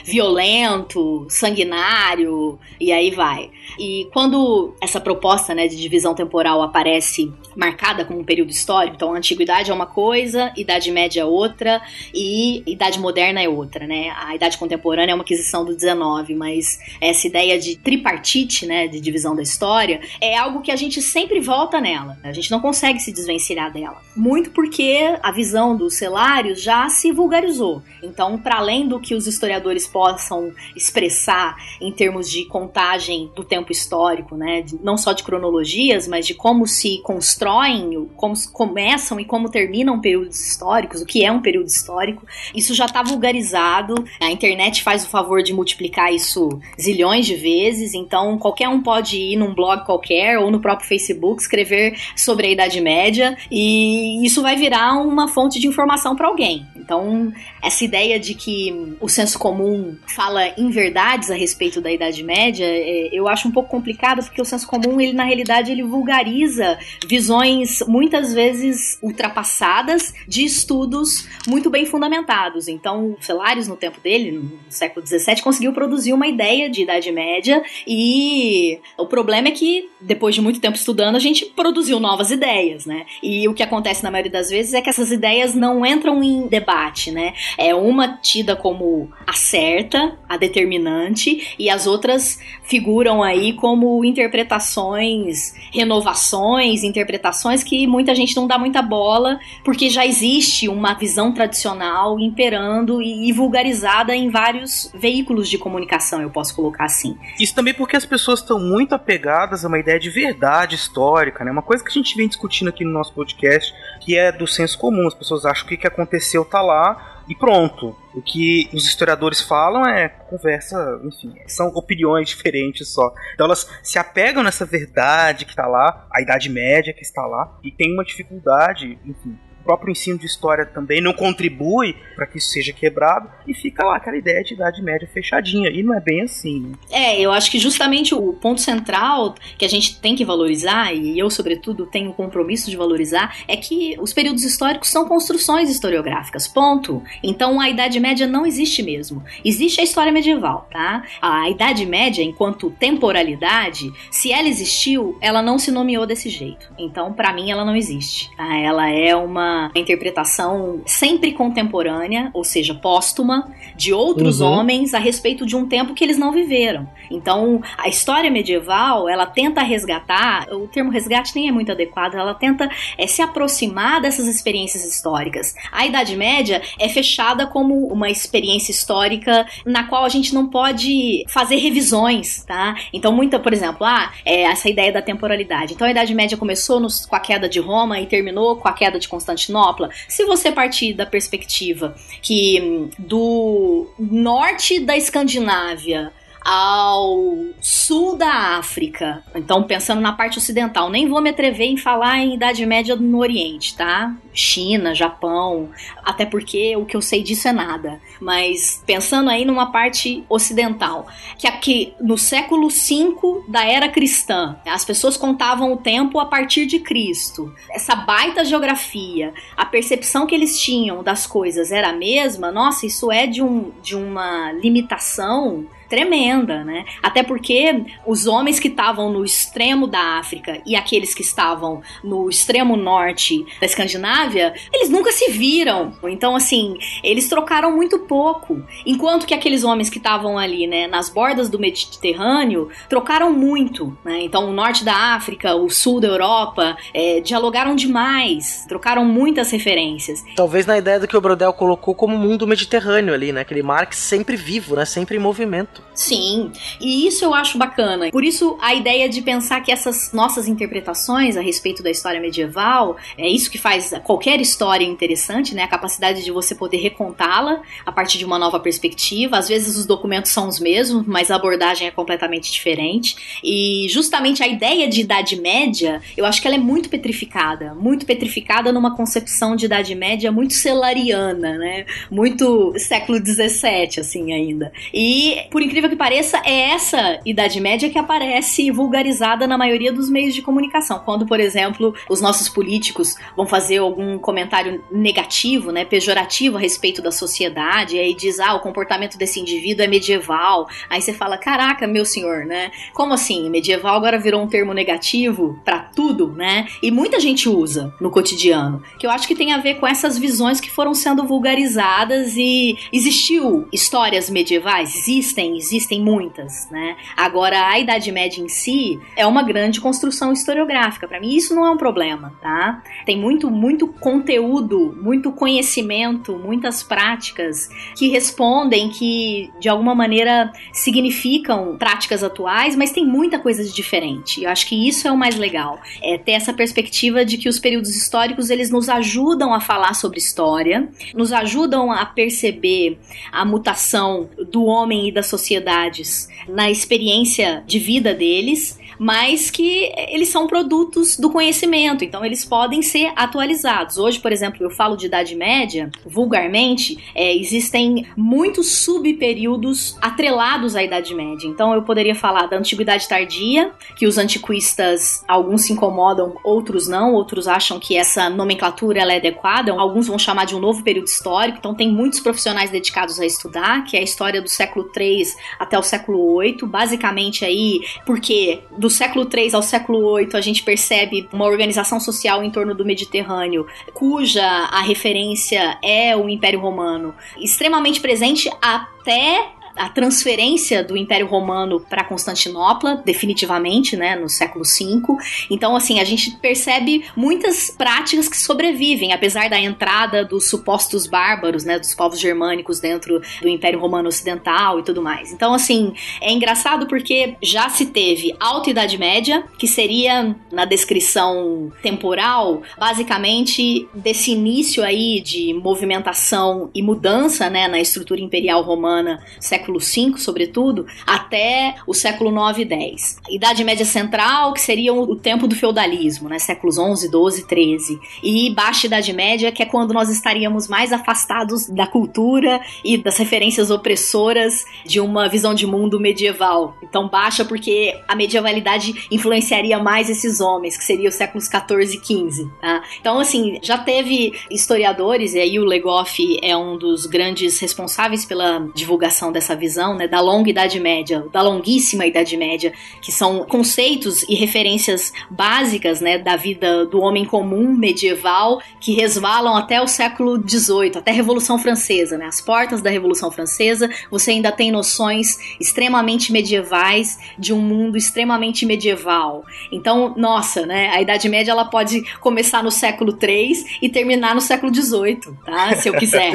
violento, sanguinário, e aí vai. E quando essa proposta né, de divisão temporal aparece marcada como um período histórico, então a antiguidade é uma coisa, idade média é outra e idade moderna é outra, né? A idade contemporânea é uma aquisição do 19, mas essa ideia de tripartite, né, de divisão da história, é algo que a gente sempre volta nela. A gente não consegue se desvencilhar dela. Muito porque a visão dos celários já se vulgarizou. Então, para além do que os historiadores possam expressar em termos de contagem do tempo histórico, né, não só de cronologias, mas de como se constroem, como começam e como terminam períodos históricos, o que é um período histórico, isso já está vulgarizado. A internet faz o favor de multiplicar isso zilhões de vezes, então qualquer um pode ir num blog qualquer ou no próprio Facebook escrever sobre a Idade Média e isso vai virar uma fonte de informação para alguém. Então, essa ideia de que o senso comum fala em verdades a respeito da Idade Média, é, eu acho um pouco complicado porque o senso comum, ele na realidade, ele vulgariza visões muitas vezes ultrapassadas de estudos muito bem fundamentados. Então, Celários, no tempo dele, no século XVII, conseguiu produzir uma ideia de Idade Média e o problema é que, depois de muito tempo estudando, a gente produziu novas ideias, né? E o que acontece na maioria das vezes é que essas ideias não entram em debate, né? É uma tida como a certa, a determinante, e as outras figuram aí como interpretações, renovações, interpretações que muita gente não dá muita bola, porque já existe uma visão tradicional imperando e vulgarizada em vários veículos de comunicação, eu posso colocar assim. Isso também porque as pessoas estão muito apegadas a uma ideia de verdade histórica, né? Uma coisa que a gente vem discutindo aqui no nosso podcast, que é do senso comum. As pessoas acham que o que aconteceu tá lá e pronto. O que os historiadores falam é conversa, enfim, são opiniões diferentes só. Então elas se apegam nessa verdade que está lá, a Idade Média que está lá, e tem uma dificuldade, enfim, o próprio ensino de história também não contribui para que isso seja quebrado e fica lá aquela ideia de idade média fechadinha e não é bem assim. Né? É, eu acho que justamente o ponto central que a gente tem que valorizar e eu sobretudo tenho o compromisso de valorizar é que os períodos históricos são construções historiográficas. Ponto. Então a idade média não existe mesmo. Existe a história medieval, tá? A idade média enquanto temporalidade, se ela existiu, ela não se nomeou desse jeito. Então para mim ela não existe. Tá? Ela é uma interpretação sempre contemporânea, ou seja, póstuma, de outros uhum. homens a respeito de um tempo que eles não viveram. Então, a história medieval, ela tenta resgatar, o termo resgate nem é muito adequado, ela tenta é, se aproximar dessas experiências históricas. A Idade Média é fechada como uma experiência histórica na qual a gente não pode fazer revisões, tá? Então, muita, por exemplo, ah, é essa ideia da temporalidade. Então, a Idade Média começou nos, com a queda de Roma e terminou com a queda de Constantinopla Constantinopla, se você partir da perspectiva que hum, do norte da Escandinávia ao sul da África, então pensando na parte ocidental, nem vou me atrever em falar em Idade Média no Oriente, tá? China, Japão, até porque o que eu sei disso é nada. Mas pensando aí numa parte ocidental, que aqui no século V da era cristã, as pessoas contavam o tempo a partir de Cristo. Essa baita geografia, a percepção que eles tinham das coisas era a mesma, nossa, isso é de, um, de uma limitação tremenda, né? Até porque os homens que estavam no extremo da África e aqueles que estavam no extremo norte da Escandinávia, eles nunca se viram. Então, assim, eles trocaram muito pouco. Enquanto que aqueles homens que estavam ali, né, nas bordas do Mediterrâneo, trocaram muito, né? Então, o norte da África, o sul da Europa, é, dialogaram demais, trocaram muitas referências. Talvez na ideia do que o Brodel colocou como mundo mediterrâneo ali, né? Aquele mar sempre vivo, né? Sempre em movimento. Sim, e isso eu acho bacana. Por isso, a ideia de pensar que essas nossas interpretações a respeito da história medieval é isso que faz qualquer história interessante, né? A capacidade de você poder recontá-la a partir de uma nova perspectiva. Às vezes os documentos são os mesmos, mas a abordagem é completamente diferente. E justamente a ideia de Idade Média, eu acho que ela é muito petrificada, muito petrificada numa concepção de Idade Média muito celariana, né? Muito século XVII, assim, ainda. E, por incrível que pareça, é essa Idade Média que aparece vulgarizada na maioria dos meios de comunicação. Quando, por exemplo, os nossos políticos vão fazer algum comentário negativo, né, pejorativo a respeito da sociedade, aí diz, ah, o comportamento desse indivíduo é medieval. Aí você fala, caraca, meu senhor, né? Como assim? Medieval agora virou um termo negativo para tudo, né? E muita gente usa no cotidiano, que eu acho que tem a ver com essas visões que foram sendo vulgarizadas e existiu histórias medievais, existem, existem muitas, né? Agora a Idade Média em si é uma grande construção historiográfica. Para mim isso não é um problema, tá? Tem muito muito conteúdo, muito conhecimento, muitas práticas que respondem que de alguma maneira significam práticas atuais, mas tem muita coisa de diferente. Eu acho que isso é o mais legal, é ter essa perspectiva de que os períodos históricos eles nos ajudam a falar sobre história, nos ajudam a perceber a mutação do homem e das sociedades na experiência de vida deles mas que eles são produtos do conhecimento, então eles podem ser atualizados. Hoje, por exemplo, eu falo de Idade Média, vulgarmente, é, existem muitos subperíodos atrelados à Idade Média. Então eu poderia falar da Antiguidade Tardia, que os antiquistas, alguns se incomodam, outros não, outros acham que essa nomenclatura ela é adequada, alguns vão chamar de um novo período histórico, então tem muitos profissionais dedicados a estudar, que é a história do século III até o século VIII, basicamente aí, porque do século III ao século VIII, a gente percebe uma organização social em torno do Mediterrâneo, cuja a referência é o Império Romano, extremamente presente até a transferência do Império Romano para Constantinopla, definitivamente, né, no século V. Então, assim, a gente percebe muitas práticas que sobrevivem, apesar da entrada dos supostos bárbaros, né, dos povos germânicos dentro do Império Romano Ocidental e tudo mais. Então, assim, é engraçado porque já se teve Alta Idade Média, que seria, na descrição temporal, basicamente desse início aí de movimentação e mudança, né, na estrutura imperial romana, século século V, sobretudo, até o século IX e X. Idade Média Central, que seria o tempo do feudalismo, né? séculos XI, XII, XIII. E Baixa Idade Média, que é quando nós estaríamos mais afastados da cultura e das referências opressoras de uma visão de mundo medieval. Então, baixa porque a medievalidade influenciaria mais esses homens, que seriam os séculos XIV e XV. Tá? Então, assim, já teve historiadores, e aí o Legoff é um dos grandes responsáveis pela divulgação dessa essa visão né, da longa Idade Média, da longuíssima Idade Média, que são conceitos e referências básicas né, da vida do homem comum medieval que resvalam até o século XVIII, até a Revolução Francesa. Né, as portas da Revolução Francesa, você ainda tem noções extremamente medievais de um mundo extremamente medieval. Então, nossa, né, a Idade Média ela pode começar no século III e terminar no século XVIII, tá? Se eu quiser.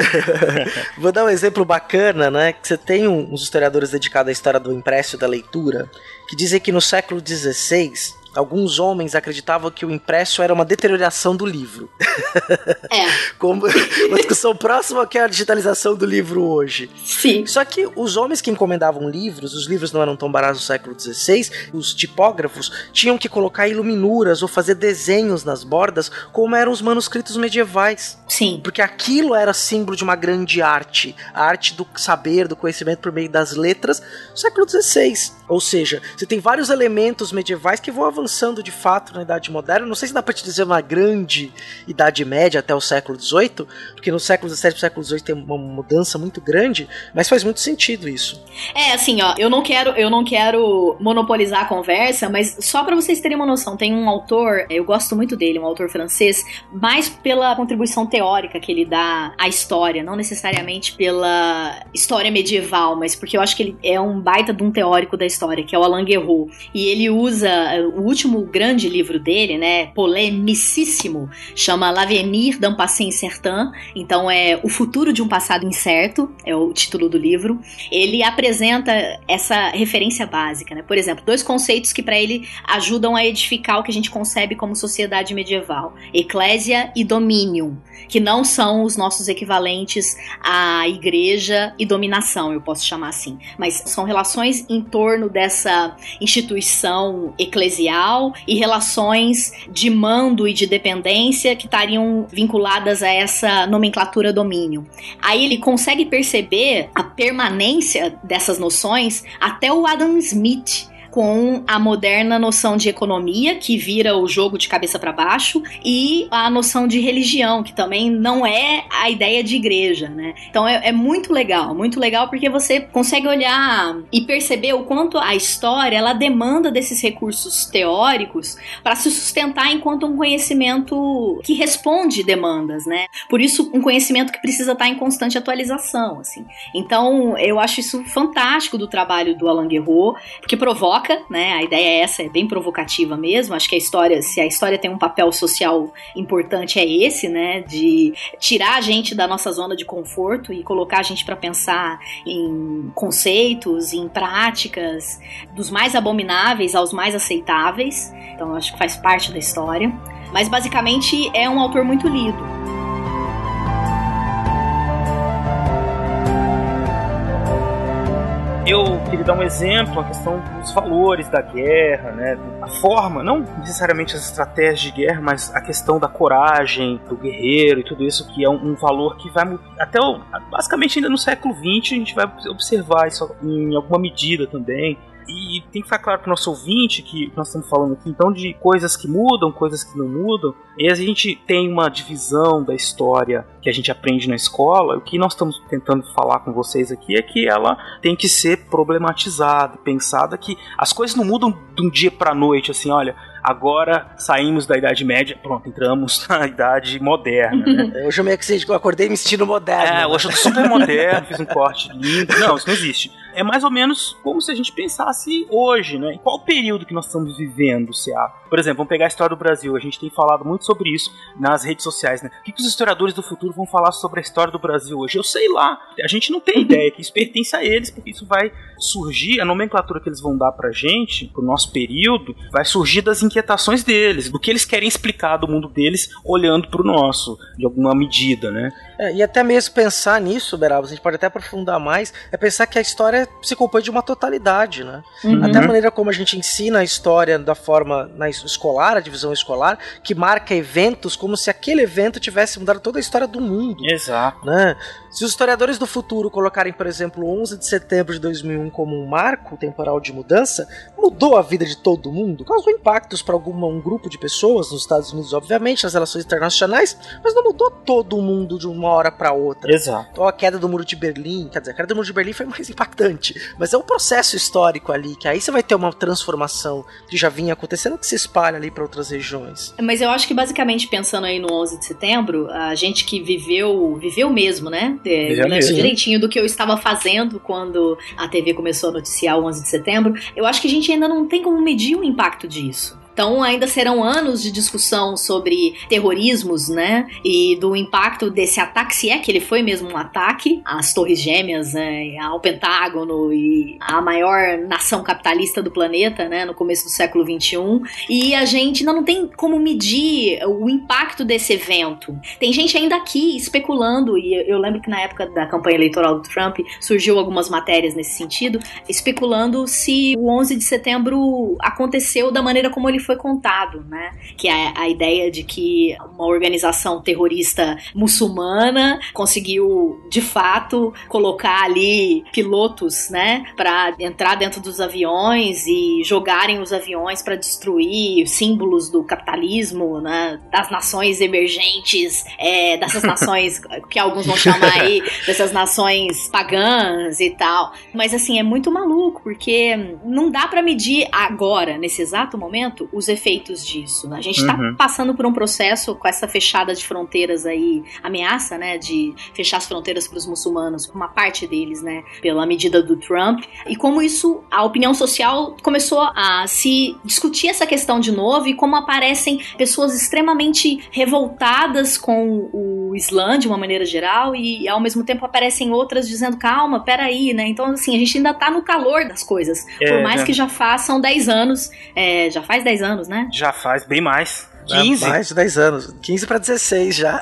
Vou dar um exemplo bacana, né? Que você tem uns historiadores dedicados à história do impresso e da leitura que dizem que no século XVI alguns homens acreditavam que o impresso era uma deterioração do livro. É. Como uma discussão próxima que é a digitalização do livro hoje. Sim. Só que os homens que encomendavam livros, os livros não eram tão baratos no século XVI, os tipógrafos tinham que colocar iluminuras ou fazer desenhos nas bordas, como eram os manuscritos medievais. Sim. Porque aquilo era símbolo de uma grande arte, a arte do saber, do conhecimento por meio das letras, século XVI. Ou seja, você tem vários elementos medievais que vão avançando avançando de fato na Idade Moderna. Não sei se dá pra te dizer uma grande Idade Média até o século XVIII, porque no século XVII e século XVIII tem uma mudança muito grande, mas faz muito sentido isso. É, assim, ó, eu não quero, eu não quero monopolizar a conversa, mas só para vocês terem uma noção, tem um autor, eu gosto muito dele, um autor francês, mais pela contribuição teórica que ele dá à história, não necessariamente pela história medieval, mas porque eu acho que ele é um baita de um teórico da história, que é o Alain Guerreau. E ele usa o último grande livro dele, né, polemicíssimo, chama L'Avenir d'un passé incertain, então é O Futuro de um Passado Incerto, é o título do livro. Ele apresenta essa referência básica, né? Por exemplo, dois conceitos que para ele ajudam a edificar o que a gente concebe como sociedade medieval: eclésia e dominium, que não são os nossos equivalentes à igreja e dominação, eu posso chamar assim, mas são relações em torno dessa instituição eclesial e relações de mando e de dependência que estariam vinculadas a essa nomenclatura domínio. Aí ele consegue perceber a permanência dessas noções até o Adam Smith com a moderna noção de economia, que vira o jogo de cabeça para baixo, e a noção de religião, que também não é a ideia de igreja, né? Então é, é muito legal, muito legal porque você consegue olhar e perceber o quanto a história ela demanda desses recursos teóricos para se sustentar enquanto um conhecimento que responde demandas, né? Por isso um conhecimento que precisa estar em constante atualização, assim. Então eu acho isso fantástico do trabalho do Alain Guerreau, porque provoca né? A ideia é essa, é bem provocativa mesmo. Acho que a história, se a história tem um papel social importante, é esse, né? De tirar a gente da nossa zona de conforto e colocar a gente para pensar em conceitos, em práticas, dos mais abomináveis aos mais aceitáveis. Então, acho que faz parte da história. Mas basicamente é um autor muito lido. Eu queria dar um exemplo, a questão dos valores da guerra, né? A forma, não necessariamente as estratégias de guerra, mas a questão da coragem, do guerreiro e tudo isso, que é um, um valor que vai até o, basicamente ainda no século XX a gente vai observar isso em alguma medida também. E tem que ficar claro para o nosso ouvinte que nós estamos falando aqui então de coisas que mudam, coisas que não mudam. E a gente tem uma divisão da história que a gente aprende na escola. O que nós estamos tentando falar com vocês aqui é que ela tem que ser problematizada, pensada que as coisas não mudam de um dia para noite, assim, olha, agora saímos da Idade Média, pronto, entramos na Idade Moderna. Né? hoje eu meio que eu acordei me sentindo moderno. É, hoje eu tô super moderno, fiz um corte lindo. Não, isso não existe é mais ou menos como se a gente pensasse hoje, né? Em qual período que nós estamos vivendo, CA? Por exemplo, vamos pegar a história do Brasil. A gente tem falado muito sobre isso nas redes sociais, né? O que, que os historiadores do futuro vão falar sobre a história do Brasil hoje? Eu sei lá. A gente não tem ideia que isso pertence a eles, porque isso vai surgir, a nomenclatura que eles vão dar pra gente, pro nosso período, vai surgir das inquietações deles, do que eles querem explicar do mundo deles olhando pro nosso, de alguma medida, né? É, e até mesmo pensar nisso, Berabos, a gente pode até aprofundar mais, é pensar que a história se compõe de uma totalidade, né? Uhum. Até a maneira como a gente ensina a história da forma na escolar, a divisão escolar, que marca eventos como se aquele evento tivesse mudado toda a história do mundo. Exato. Né? Se os historiadores do futuro colocarem, por exemplo, 11 de setembro de 2001 como um marco temporal de mudança, mudou a vida de todo mundo, causou impactos para um grupo de pessoas nos Estados Unidos, obviamente, nas relações internacionais, mas não mudou todo mundo de uma hora para outra. Exato. Então a queda do Muro de Berlim, quer dizer, a queda do Muro de Berlim foi mais impactante, mas é um processo histórico ali, que aí você vai ter uma transformação que já vinha acontecendo, que se espalha ali para outras regiões. Mas eu acho que basicamente pensando aí no 11 de setembro, a gente que viveu, viveu mesmo, né? É, eu lembro direitinho do que eu estava fazendo quando a TV começou a noticiar o 11 de setembro. Eu acho que a gente ainda não tem como medir o impacto disso. Então ainda serão anos de discussão sobre terrorismos, né? E do impacto desse ataque, se é que ele foi mesmo um ataque às Torres Gêmeas, né, ao Pentágono e à maior nação capitalista do planeta, né? No começo do século XXI. E a gente ainda não tem como medir o impacto desse evento. Tem gente ainda aqui especulando, e eu lembro que na época da campanha eleitoral do Trump surgiu algumas matérias nesse sentido, especulando se o 11 de setembro aconteceu da maneira como ele foi contado, né? Que é a ideia de que uma organização terrorista muçulmana conseguiu, de fato, colocar ali pilotos, né, para entrar dentro dos aviões e jogarem os aviões para destruir símbolos do capitalismo, né, das nações emergentes, é, dessas nações que alguns vão chamar aí dessas nações pagãs e tal. Mas assim, é muito maluco, porque não dá para medir agora, nesse exato momento, os efeitos disso. Né? A gente tá uhum. passando por um processo com essa fechada de fronteiras aí, ameaça, né, de fechar as fronteiras para os muçulmanos, uma parte deles, né, pela medida do Trump, e como isso, a opinião social começou a se discutir essa questão de novo e como aparecem pessoas extremamente revoltadas com o Islã de uma maneira geral e ao mesmo tempo aparecem outras dizendo calma, peraí, né? Então assim, a gente ainda tá no calor das coisas. É, Por mais né? que já façam 10 anos, é, já faz 10 anos, né? Já faz bem mais. 15? Mais de 10 anos. 15 para 16 já.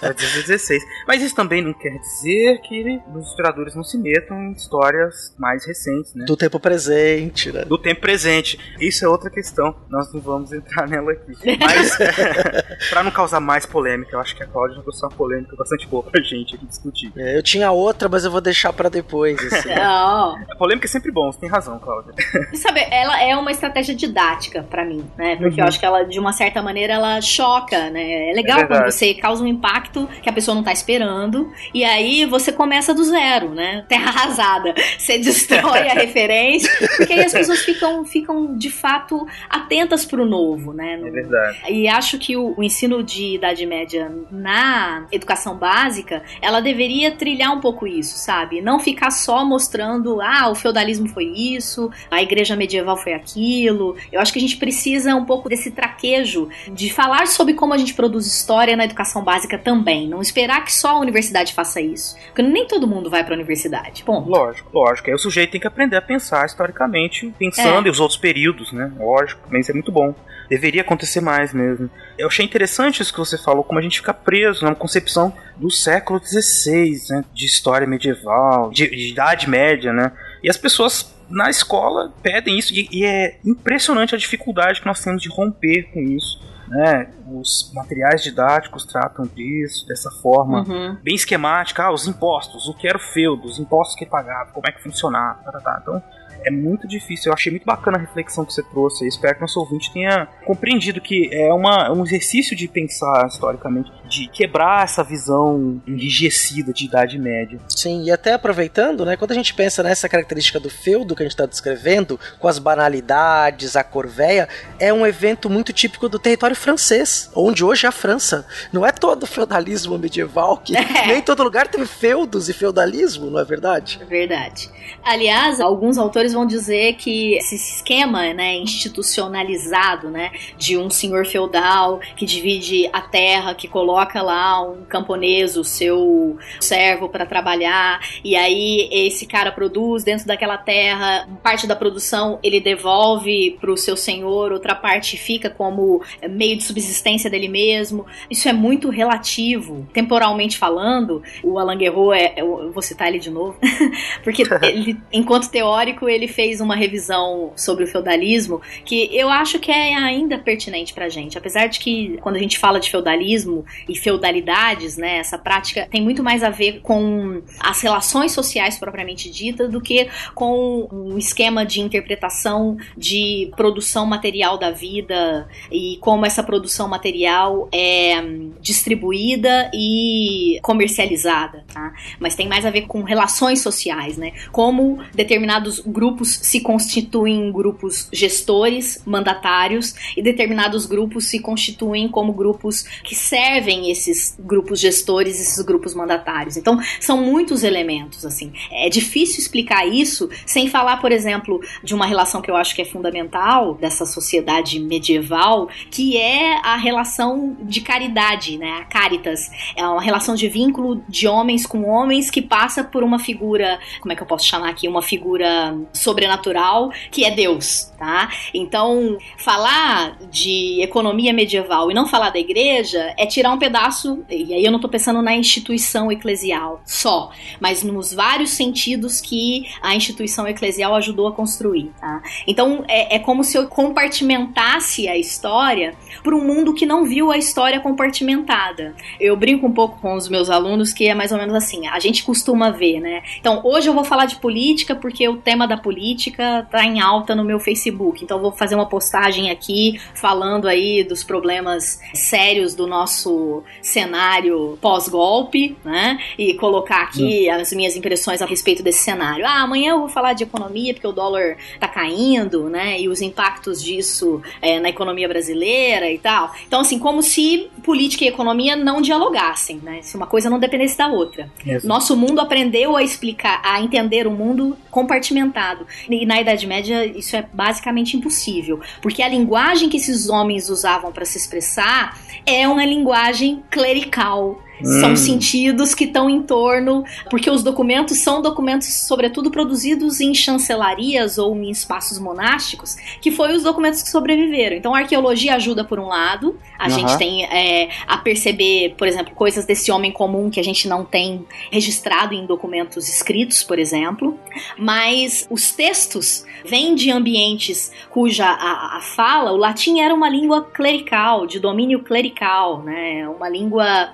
Para 16. Mas isso também não quer dizer que os historiadores não se metam em histórias mais recentes, né? Do tempo presente, né? Do tempo presente. Isso é outra questão. Nós não vamos entrar nela aqui. Mas, para não causar mais polêmica, eu acho que a Cláudia já trouxe uma polêmica bastante boa pra gente aqui discutir. É, eu tinha outra, mas eu vou deixar para depois. Assim. Não. A polêmica é sempre bom, você tem razão, Cláudia. Sabe, ela é uma estratégia didática para mim, né? Porque uhum. eu acho que ela, de uma certa maneira, maneira ela choca, né? É legal é quando você causa um impacto que a pessoa não tá esperando e aí você começa do zero, né? Terra arrasada. Você destrói a referência, porque aí as pessoas ficam, ficam de fato atentas pro novo, né? No... É verdade. E acho que o, o ensino de Idade Média na educação básica, ela deveria trilhar um pouco isso, sabe? Não ficar só mostrando, ah, o feudalismo foi isso, a igreja medieval foi aquilo. Eu acho que a gente precisa um pouco desse traquejo de falar sobre como a gente produz história na educação básica também. Não esperar que só a universidade faça isso. Porque nem todo mundo vai pra universidade. Bom. Lógico, lógico. Aí o sujeito tem que aprender a pensar historicamente, pensando é. em os outros períodos, né? Lógico, mas isso é muito bom. Deveria acontecer mais mesmo. Eu achei interessante isso que você falou, como a gente fica preso numa concepção do século XVI, né? De história medieval, de, de Idade Média, né? E as pessoas na escola pedem isso, e, e é impressionante a dificuldade que nós temos de romper com isso né? Os materiais didáticos tratam disso, dessa forma uhum. bem esquemática. Ah, os impostos, o que era o feudo, os impostos que pagava, como é que funcionava. Tá, tá, tá. Então, é muito difícil. Eu achei muito bacana a reflexão que você trouxe. Eu espero que nosso ouvinte tenha compreendido que é uma, um exercício de pensar historicamente, de quebrar essa visão enrijecida de Idade Média. Sim, e até aproveitando, né, quando a gente pensa nessa característica do feudo que a gente está descrevendo, com as banalidades, a corveia, é um evento muito típico do território francês, onde hoje é a França. Não é todo feudalismo medieval, que é. nem todo lugar teve feudos e feudalismo, não é verdade? É verdade. Aliás, alguns autores vão dizer que esse esquema, né, institucionalizado, né, de um senhor feudal que divide a terra, que coloca lá um camponês, o seu servo para trabalhar, e aí esse cara produz dentro daquela terra, parte da produção ele devolve para o seu senhor, outra parte fica como meio de subsistência dele mesmo. Isso é muito relativo, temporalmente falando. O Alain Guerreau é, eu vou citar ele de novo, porque ele, enquanto teórico, ele fez uma revisão sobre o feudalismo que eu acho que é ainda pertinente pra gente. Apesar de que quando a gente fala de feudalismo e feudalidades, né, essa prática tem muito mais a ver com as relações sociais propriamente ditas do que com um esquema de interpretação de produção material da vida e como essa produção material é distribuída e comercializada, tá? Mas tem mais a ver com relações sociais, né? Como determinados grupos se constituem em grupos gestores, mandatários, e determinados grupos se constituem como grupos que servem esses grupos gestores, esses grupos mandatários. Então, são muitos elementos, assim. É difícil explicar isso sem falar, por exemplo, de uma relação que eu acho que é fundamental dessa sociedade medieval, que é a relação de caridade, né? A caritas. É uma relação de vínculo de homens com homens que passa por uma figura, como é que eu posso chamar aqui? Uma figura sobrenatural, que é Deus, tá? Então, falar de economia medieval e não falar da igreja é tirar um pedaço, e aí eu não tô pensando na instituição eclesial só, mas nos vários sentidos que a instituição eclesial ajudou a construir, tá? Então, é, é como se eu compartimentasse a história para um mundo que não viu a história compartimentada. Eu brinco um pouco com os meus alunos que é mais ou menos assim, a gente costuma ver, né? Então, hoje eu vou falar de política porque o tema da política tá em alta no meu Facebook. Então, eu vou fazer uma postagem aqui falando aí dos problemas sérios do nosso cenário pós-golpe, né? E colocar aqui as minhas impressões a respeito desse cenário. Ah, amanhã eu vou falar de economia porque o dólar tá caindo, né? E os impactos disso é, na economia brasileira e tal. Então, assim, como se política e economia não dialogassem, né? Se uma coisa não dependesse da outra. Nosso mundo aprendeu a explicar, a entender o mundo compartimentado. E na Idade Média isso é basicamente impossível, porque a linguagem que esses homens usavam para se expressar é uma linguagem clerical, são hum. sentidos que estão em torno, porque os documentos são documentos, sobretudo, produzidos em chancelarias ou em espaços monásticos, que foi os documentos que sobreviveram. Então, a arqueologia ajuda por um lado, a uhum. gente tem é, a perceber, por exemplo, coisas desse homem comum que a gente não tem registrado em documentos escritos, por exemplo, mas os textos vêm de ambientes cuja a, a fala, o latim era uma língua clerical, de domínio clerical, né? Uma língua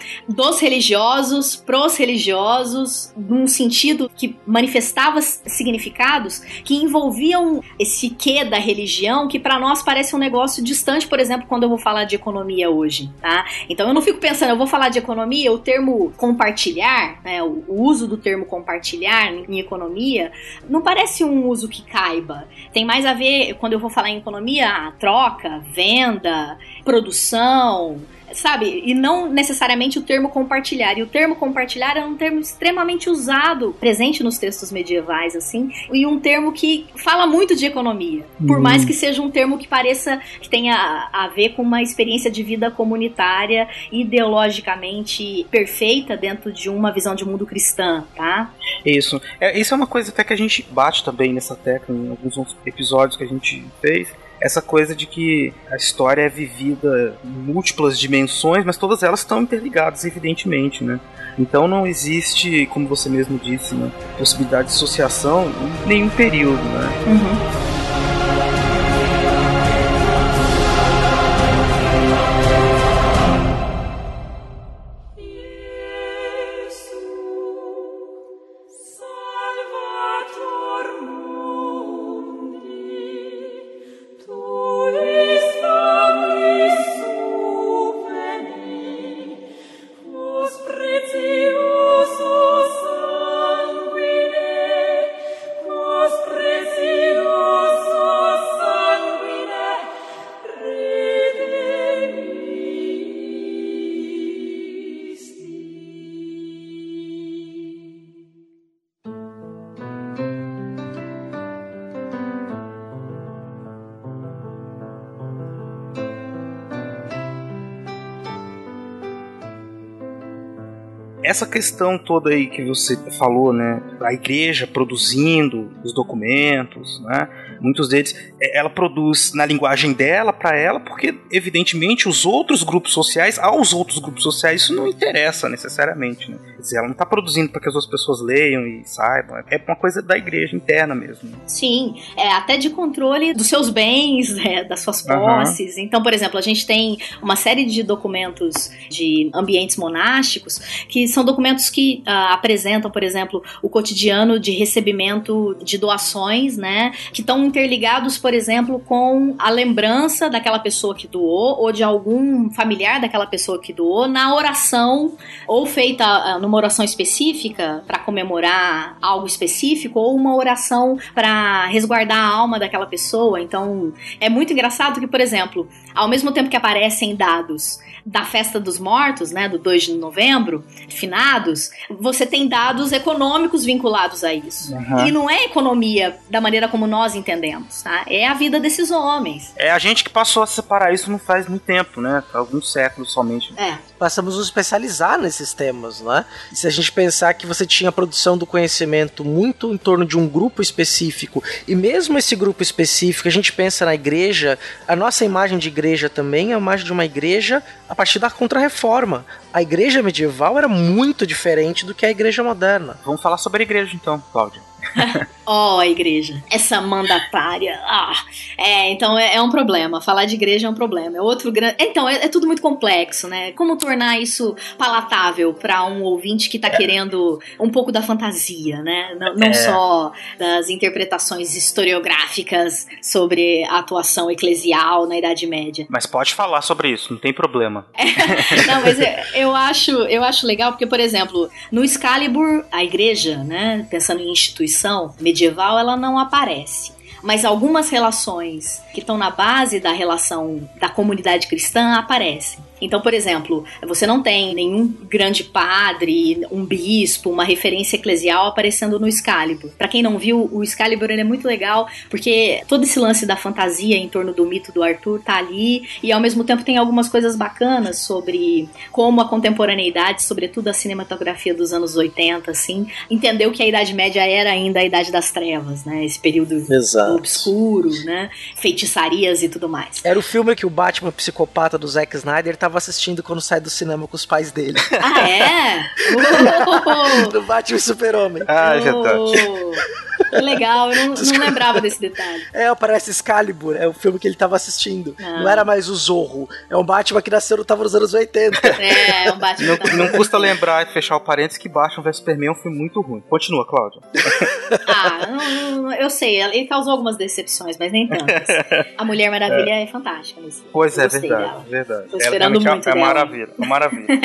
dos religiosos, pros religiosos, num sentido que manifestava significados que envolviam esse quê da religião que para nós parece um negócio distante, por exemplo, quando eu vou falar de economia hoje, tá? Então eu não fico pensando, eu vou falar de economia, o termo compartilhar, né, o uso do termo compartilhar em economia, não parece um uso que caiba. Tem mais a ver, quando eu vou falar em economia, troca, venda, produção, sabe? E não necessariamente o termo compartilhar. E o termo compartilhar é um termo extremamente usado, presente nos textos medievais, assim, e um termo que fala muito de economia. Por uhum. mais que seja um termo que pareça que tenha a ver com uma experiência de vida comunitária, ideologicamente perfeita dentro de uma visão de mundo cristã, tá? Isso. É, isso é uma coisa até que a gente bate também nessa tecla em alguns episódios que a gente fez essa coisa de que a história é vivida em múltiplas dimensões, mas todas elas estão interligadas, evidentemente, né? Então não existe, como você mesmo disse, né, possibilidade de associação em nenhum período, né? Uhum. Essa questão toda aí que você falou, né, a igreja produzindo os documentos, né, muitos deles, é, ela produz na linguagem dela para ela, porque evidentemente os outros grupos sociais, aos outros grupos sociais isso não interessa necessariamente, né? Quer dizer, ela não está produzindo para que as outras pessoas leiam e saibam, é uma coisa da igreja interna mesmo. Sim, é até de controle dos seus bens, né, das suas posses. Uhum. Então, por exemplo, a gente tem uma série de documentos de ambientes monásticos que são documentos que uh, apresentam, por exemplo, o cotidiano de recebimento de doações, né, que estão interligados, por exemplo, com a lembrança daquela pessoa que doou ou de algum familiar daquela pessoa que doou na oração ou feita uh, numa oração específica para comemorar algo específico ou uma oração para resguardar a alma daquela pessoa. Então, é muito engraçado que, por exemplo, ao mesmo tempo que aparecem dados da festa dos mortos, né, do 2 de novembro, finados, você tem dados econômicos vinculados a isso. Uhum. E não é economia da maneira como nós entendemos, tá? É a vida desses homens. É a gente que passou a separar isso não faz muito tempo, né? Alguns séculos somente. É. Passamos a nos especializar nesses temas, não é? Se a gente pensar que você tinha a produção do conhecimento muito em torno de um grupo específico, e mesmo esse grupo específico, a gente pensa na igreja, a nossa imagem de igreja também é a imagem de uma igreja a partir da Contra-Reforma. A igreja medieval era muito diferente do que a igreja moderna. Vamos falar sobre a igreja então, Cláudio. Ó, oh, a igreja. Essa mandatária. Ah, é, então é, é, um problema. Falar de igreja é um problema. É outro grande. Então, é, é, tudo muito complexo, né? Como tornar isso palatável para um ouvinte que tá querendo um pouco da fantasia, né? Não, não é. só das interpretações historiográficas sobre a atuação eclesial na Idade Média. Mas pode falar sobre isso, não tem problema. não, mas eu acho, eu acho legal porque, por exemplo, no Excalibur, a igreja, né? Pensando em instituição medieval, ela não aparece mas algumas relações que estão na base da relação da comunidade cristã aparecem. Então, por exemplo, você não tem nenhum grande padre, um bispo, uma referência eclesial aparecendo no Excalibur. Para quem não viu, o Excalibur é muito legal porque todo esse lance da fantasia em torno do mito do Arthur tá ali e ao mesmo tempo tem algumas coisas bacanas sobre como a contemporaneidade, sobretudo a cinematografia dos anos 80, assim, entendeu que a Idade Média era ainda a Idade das Trevas, né? Esse período Exato. obscuro, né? Feitiçarias e tudo mais. Era o filme que o Batman psicopata do Zack Snyder tava assistindo quando sai do cinema com os pais dele. Ah, é? do Batman Super-Homem. Ah, é verdade. Que legal, eu não, não, lembrava desse detalhe. É, aparece Excalibur, é o filme que ele tava assistindo. Ah. Não era mais o Zorro, é um Batman que nasceu, tava nos anos 80. É, é um Batman. Não, não custa lembrar e fechar o parênteses que Batman vs Superman é um filme muito ruim. Continua, Cláudia. Ah, não, não, eu sei, ele causou algumas decepções, mas nem tantas. A Mulher Maravilha é, é fantástica. Pois é, verdade, dela. verdade. Tô esperando é, muito é, dela. maravilha, é maravilha.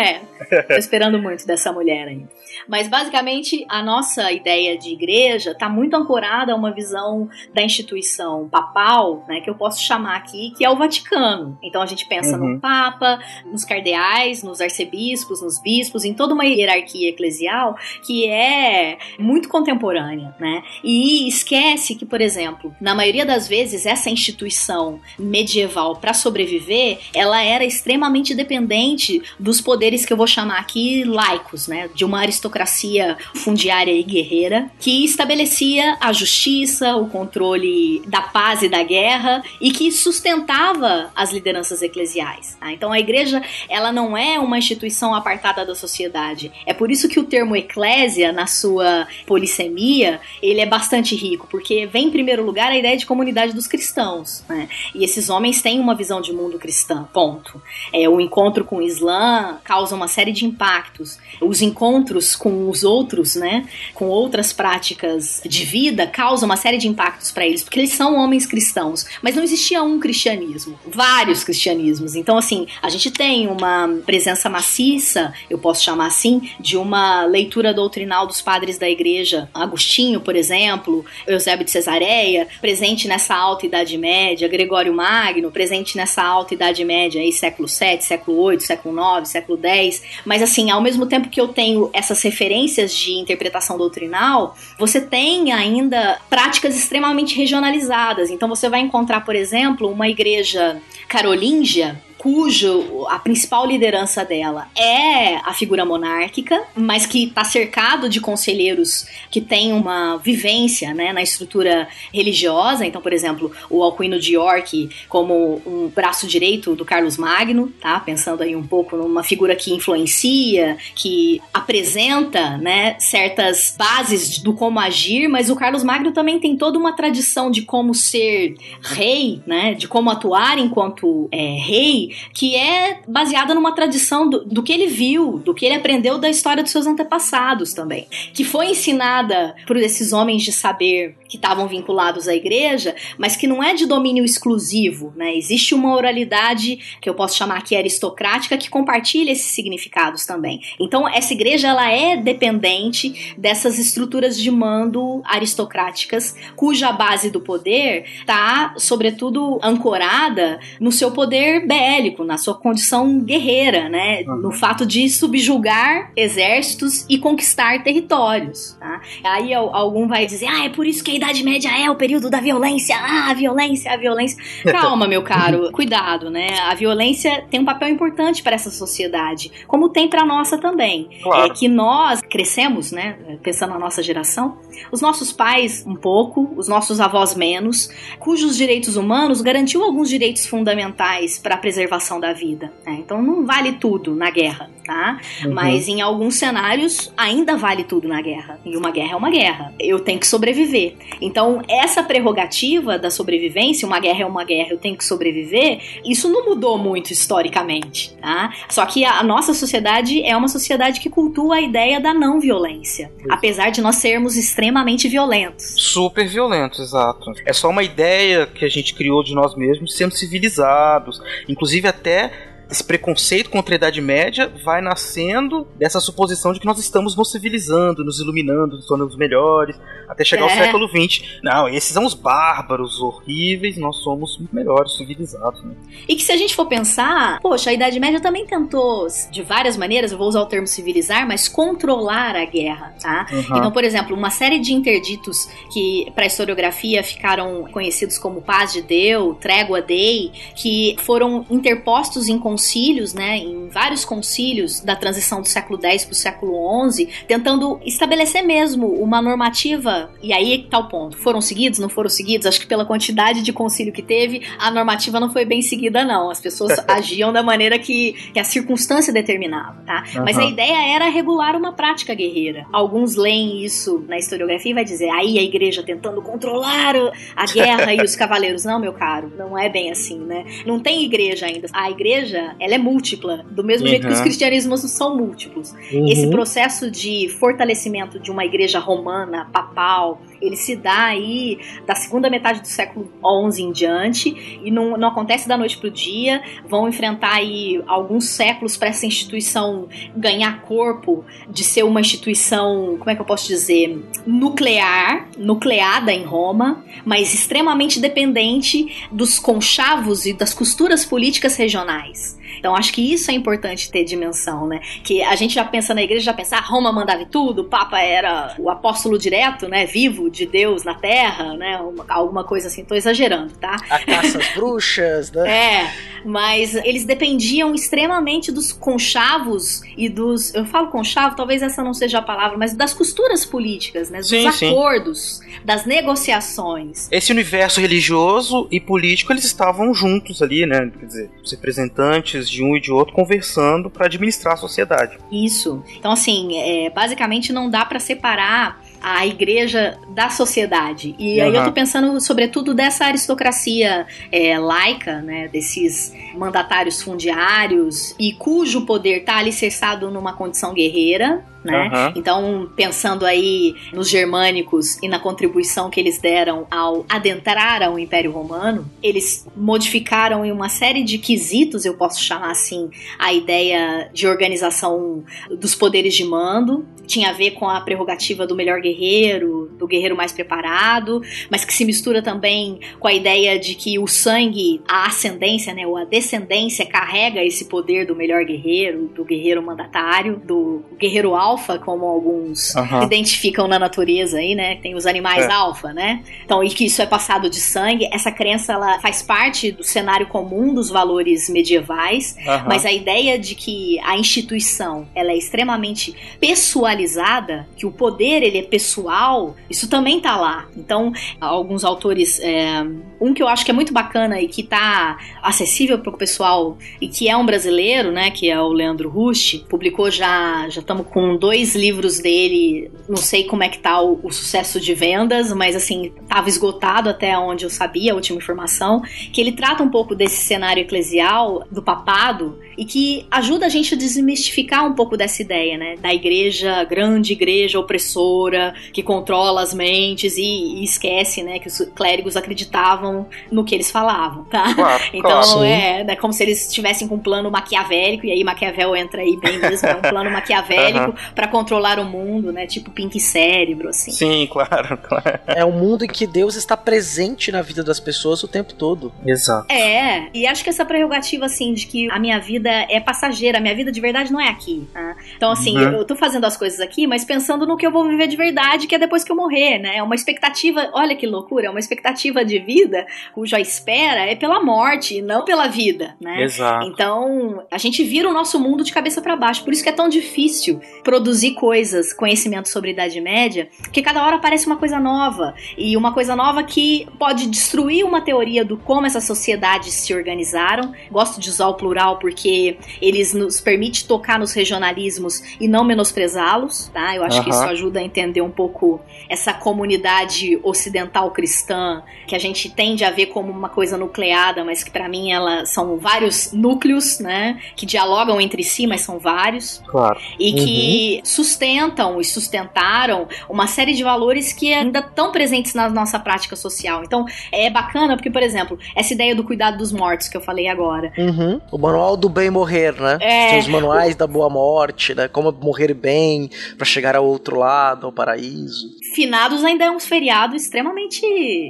é, tô esperando muito dessa mulher ainda. Mas basicamente a nossa ideia de igreja está muito ancorada a uma visão da instituição papal, né, que eu posso chamar aqui, que é o Vaticano. Então a gente pensa uhum. no Papa, nos cardeais, nos arcebispos, nos bispos, em toda uma hierarquia eclesial que é muito contemporânea, né? E esquece que, por exemplo, na maioria das vezes essa instituição medieval para sobreviver, ela era extremamente dependente dos poderes que eu vou chamar aqui laicos, né? De uma aristocracia aristocracia fundiária e guerreira que estabelecia a justiça, o controle da paz e da guerra e que sustentava as lideranças eclesiais. Tá? Então a igreja ela não é uma instituição apartada da sociedade. É por isso que o termo eclésia, na sua polissemia, ele é bastante rico, porque vem em primeiro lugar a ideia de comunidade dos cristãos. Né? E esses homens têm uma visão de mundo cristã, ponto. É, o encontro com o Islã causa uma série de impactos. Os encontros com os outros, né, com outras práticas de vida, causa uma série de impactos para eles, porque eles são homens cristãos. Mas não existia um cristianismo, vários cristianismos. Então, assim, a gente tem uma presença maciça, eu posso chamar assim, de uma leitura doutrinal dos padres da igreja. Agostinho, por exemplo, Eusébio de Cesareia, presente nessa alta Idade Média, Gregório Magno, presente nessa alta Idade Média, aí, século 7, século 8, século 9, século 10. Mas, assim, ao mesmo tempo que eu tenho essas referências de interpretação doutrinal, você tem ainda práticas extremamente regionalizadas. Então você vai encontrar, por exemplo, uma igreja carolíngia cujo a principal liderança dela é a figura monárquica, mas que está cercado de conselheiros que têm uma vivência né, na estrutura religiosa. Então, por exemplo, o Alcuino de York como um braço direito do Carlos Magno, tá? Pensando aí um pouco numa figura que influencia, que apresenta, né, certas bases do como agir, mas o Carlos Magno também tem toda uma tradição de como ser rei, né, de como atuar enquanto é, rei, que é baseada numa tradição do, do que ele viu, do que ele aprendeu da história dos seus antepassados também, que foi ensinada por esses homens de saber que estavam vinculados à igreja, mas que não é de domínio exclusivo, né? Existe uma oralidade que eu posso chamar aqui aristocrática que compartilha esses significados também. Então essa igreja ela é dependente dessas estruturas de mando aristocráticas, cuja base do poder está, sobretudo, ancorada no seu poder bélico bélico, na sua condição guerreira, né? Uhum. No fato de subjugar exércitos e conquistar territórios, tá? Aí algum vai dizer, ah, é por isso que a Idade Média é o período da violência, ah, a violência, a violência. Calma, meu caro, cuidado, né? A violência tem um papel importante para essa sociedade, como tem para nossa também. Claro. É que nós crescemos, né? Pensando na nossa geração, os nossos pais um pouco, os nossos avós menos, cujos direitos humanos garantiu alguns direitos fundamentais para a preservação da vida. Né? Então não vale tudo na guerra, tá? Uhum. Mas em alguns cenários ainda vale tudo na guerra. E uma guerra é uma guerra. Eu tenho que sobreviver. Então essa prerrogativa da sobrevivência, uma guerra é uma guerra, eu tenho que sobreviver, isso não mudou muito historicamente, tá? Só que a nossa sociedade é uma sociedade que cultua a ideia da não violência, apesar de nós sermos extremamente violentos. Super violentos, exato. É só uma ideia que a gente criou de nós mesmos, sendo civilizados, inclusive até esse preconceito contra a Idade Média vai nascendo dessa suposição de que nós estamos nos civilizando, nos iluminando, nos tornando melhores, até chegar é. ao século XX. Não, esses são os bárbaros, horríveis, nós somos melhores, civilizados. Né? E que se a gente for pensar, poxa, a Idade Média também tentou, de várias maneiras, eu vou usar o termo civilizar, mas controlar a guerra, tá? Uhum. Então, por exemplo, uma série de interditos que para a historiografia ficaram conhecidos como Paz de Deus, Trégua Dei, que foram interpostos em concílios, né, em vários concílios da transição do século X para o século XI, tentando estabelecer mesmo uma normativa. E aí que tá o ponto. Foram seguidos? Não foram seguidos? Acho que pela quantidade de concílio que teve, a normativa não foi bem seguida, não. As pessoas agiam da maneira que, que a circunstância determinava, tá? Uhum. Mas a ideia era regular uma prática guerreira. Alguns leem isso na historiografia e vai dizer, aí a igreja tentando controlar a guerra e os cavaleiros. Não, meu caro, não é bem assim, né? Não tem igreja ainda. A igreja ela é múltipla, do mesmo uhum. jeito que os cristianismos são múltiplos. Uhum. Esse processo de fortalecimento de uma igreja romana, papal, ele se dá aí da segunda metade do século XI em diante e não, não acontece da noite pro dia. Vão enfrentar aí alguns séculos para essa instituição ganhar corpo de ser uma instituição, como é que eu posso dizer, nuclear, nucleada em Roma, mas extremamente dependente dos conchavos e das costuras políticas regionais. Então acho que isso é importante ter dimensão, né? Que a gente já pensa na igreja, já pensa, ah, Roma mandava tudo, o Papa era o apóstolo direto, né? Vivo de Deus na Terra, né? Uma, alguma coisa assim, tô exagerando, tá? A caça às bruxas, né? É, mas eles dependiam extremamente dos conchavos e dos. Eu falo conchavo, talvez essa não seja a palavra, mas das costuras políticas, né? Dos sim, acordos, sim. das negociações. Esse universo religioso e político, eles estavam juntos ali, né? Quer dizer, os representantes de um e de outro conversando para administrar a sociedade. Isso. Então, assim, é, basicamente não dá para separar a igreja da sociedade. E uhum. aí eu tô pensando, sobretudo, dessa aristocracia é, laica, né, desses mandatários fundiários, e cujo poder tá alicerçado numa condição guerreira, né? Uhum. Então, pensando aí nos germânicos e na contribuição que eles deram ao adentrar ao Império Romano, eles modificaram em uma série de quesitos, eu posso chamar assim, a ideia de organização dos poderes de mando, tinha a ver com a prerrogativa do melhor guerreiro, do guerreiro mais preparado, mas que se mistura também com a ideia de que o sangue, a ascendência, né, ou a descendência carrega esse poder do melhor guerreiro, do guerreiro mandatário, do guerreiro alfa, como alguns uhum. identificam na natureza aí, né? Tem os animais é. alfa, né? Então, e que isso é passado de sangue. Essa crença ela faz parte do cenário comum dos valores medievais, uhum. mas a ideia de que a instituição ela é extremamente pessoalizada, que o poder ele é pessoal, isso também tá lá. Então, alguns autores, é, um que eu acho que é muito bacana e que tá acessível para o pessoal e que é um brasileiro, né, que é o Leandro Rusti, publicou já, já estamos com dois livros dele, não sei como é que tá o, o, sucesso de vendas, mas assim, tava esgotado até onde eu sabia, a última informação, que ele trata um pouco desse cenário eclesial do papado e que ajuda a gente a desmistificar um pouco dessa ideia, né, da igreja, grande igreja opressora, que controla as mentes e, e esquece, né, que os clérigos acreditavam no que eles falavam, tá? Claro, então claro, é, é como se eles estivessem com um plano maquiavélico, e aí Maquiavel entra aí bem mesmo, é um plano maquiavélico para controlar o mundo, né? Tipo Pink Cérebro, assim. Sim, claro, claro. É um mundo em que Deus está presente na vida das pessoas o tempo todo. Exato. É, e acho que essa prerrogativa, assim, de que a minha vida é passageira, a minha vida de verdade não é aqui. Tá? Então, assim, Uhum. eu tô fazendo as coisas aqui, mas pensando no que eu vou viver de verdade, que é depois que eu morrer, né? É uma expectativa, olha que loucura, é uma expectativa de vida cuja espera é pela morte, e não pela vida, né? Exato. Então, a gente vira o nosso mundo de cabeça para baixo. Por isso que é tão difícil produzir coisas, conhecimento sobre Idade Média, porque cada hora aparece uma coisa nova. E uma coisa nova que pode destruir uma teoria do como essas sociedades se organizaram. Gosto de usar o plural porque eles nos permite tocar nos regionalismos e não menosprezá-los, tá? Eu acho que Aham. isso ajuda a entender um pouco essa comunidade ocidental cristã que a gente tende a ver como uma coisa nucleada, mas que pra mim ela são vários núcleos, né, que dialogam entre si, mas são vários Claro. e que sustentam e sustentaram uma série de valores que ainda estão presentes na nossa prática social. Então, é bacana porque, por exemplo, essa ideia do cuidado dos mortos que eu falei agora, Uhum. O manual do bem morrer, né? É. Tem os manuais da boa morte, né? Como morrer bem pra chegar ao outro lado, ao paraíso. Finados ainda é um feriado extremamente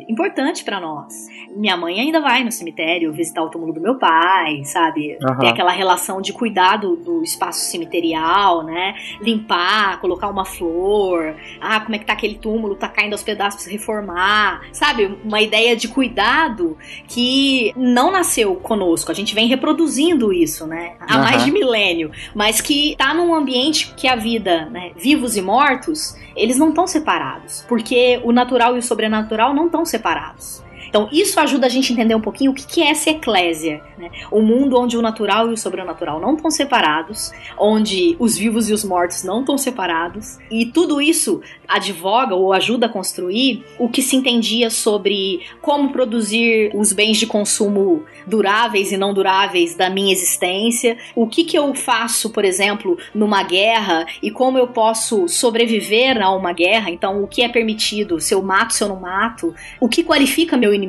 importante pra nós. Minha mãe ainda vai no cemitério visitar o túmulo do meu pai, sabe? Aham. Tem aquela relação de cuidado do espaço cemiterial, né? Limpar, colocar uma flor. Ah, como é que tá aquele túmulo? Tá caindo aos pedaços, reformar. Sabe? Uma ideia de cuidado que não nasceu conosco. A gente vem reproduzindo isso, né? Há Aham. mais de milênio. Mas que tá num ambiente que a vida, né? Vivos e mortos, eles não estão separados. Porque o natural e o sobrenatural não estão separados. Então, isso ajuda a gente a entender um pouquinho o que é essa eclésia. Né? O mundo onde o natural e o sobrenatural não estão separados, onde os vivos e os mortos não estão separados. E tudo isso advoga ou ajuda a construir o que se entendia sobre como produzir os bens de consumo duráveis e não duráveis da minha existência, o que, que eu faço, por exemplo, numa guerra e como eu posso sobreviver a uma guerra. Então, o que é permitido, se eu mato, se eu não mato, o que qualifica meu inimigo,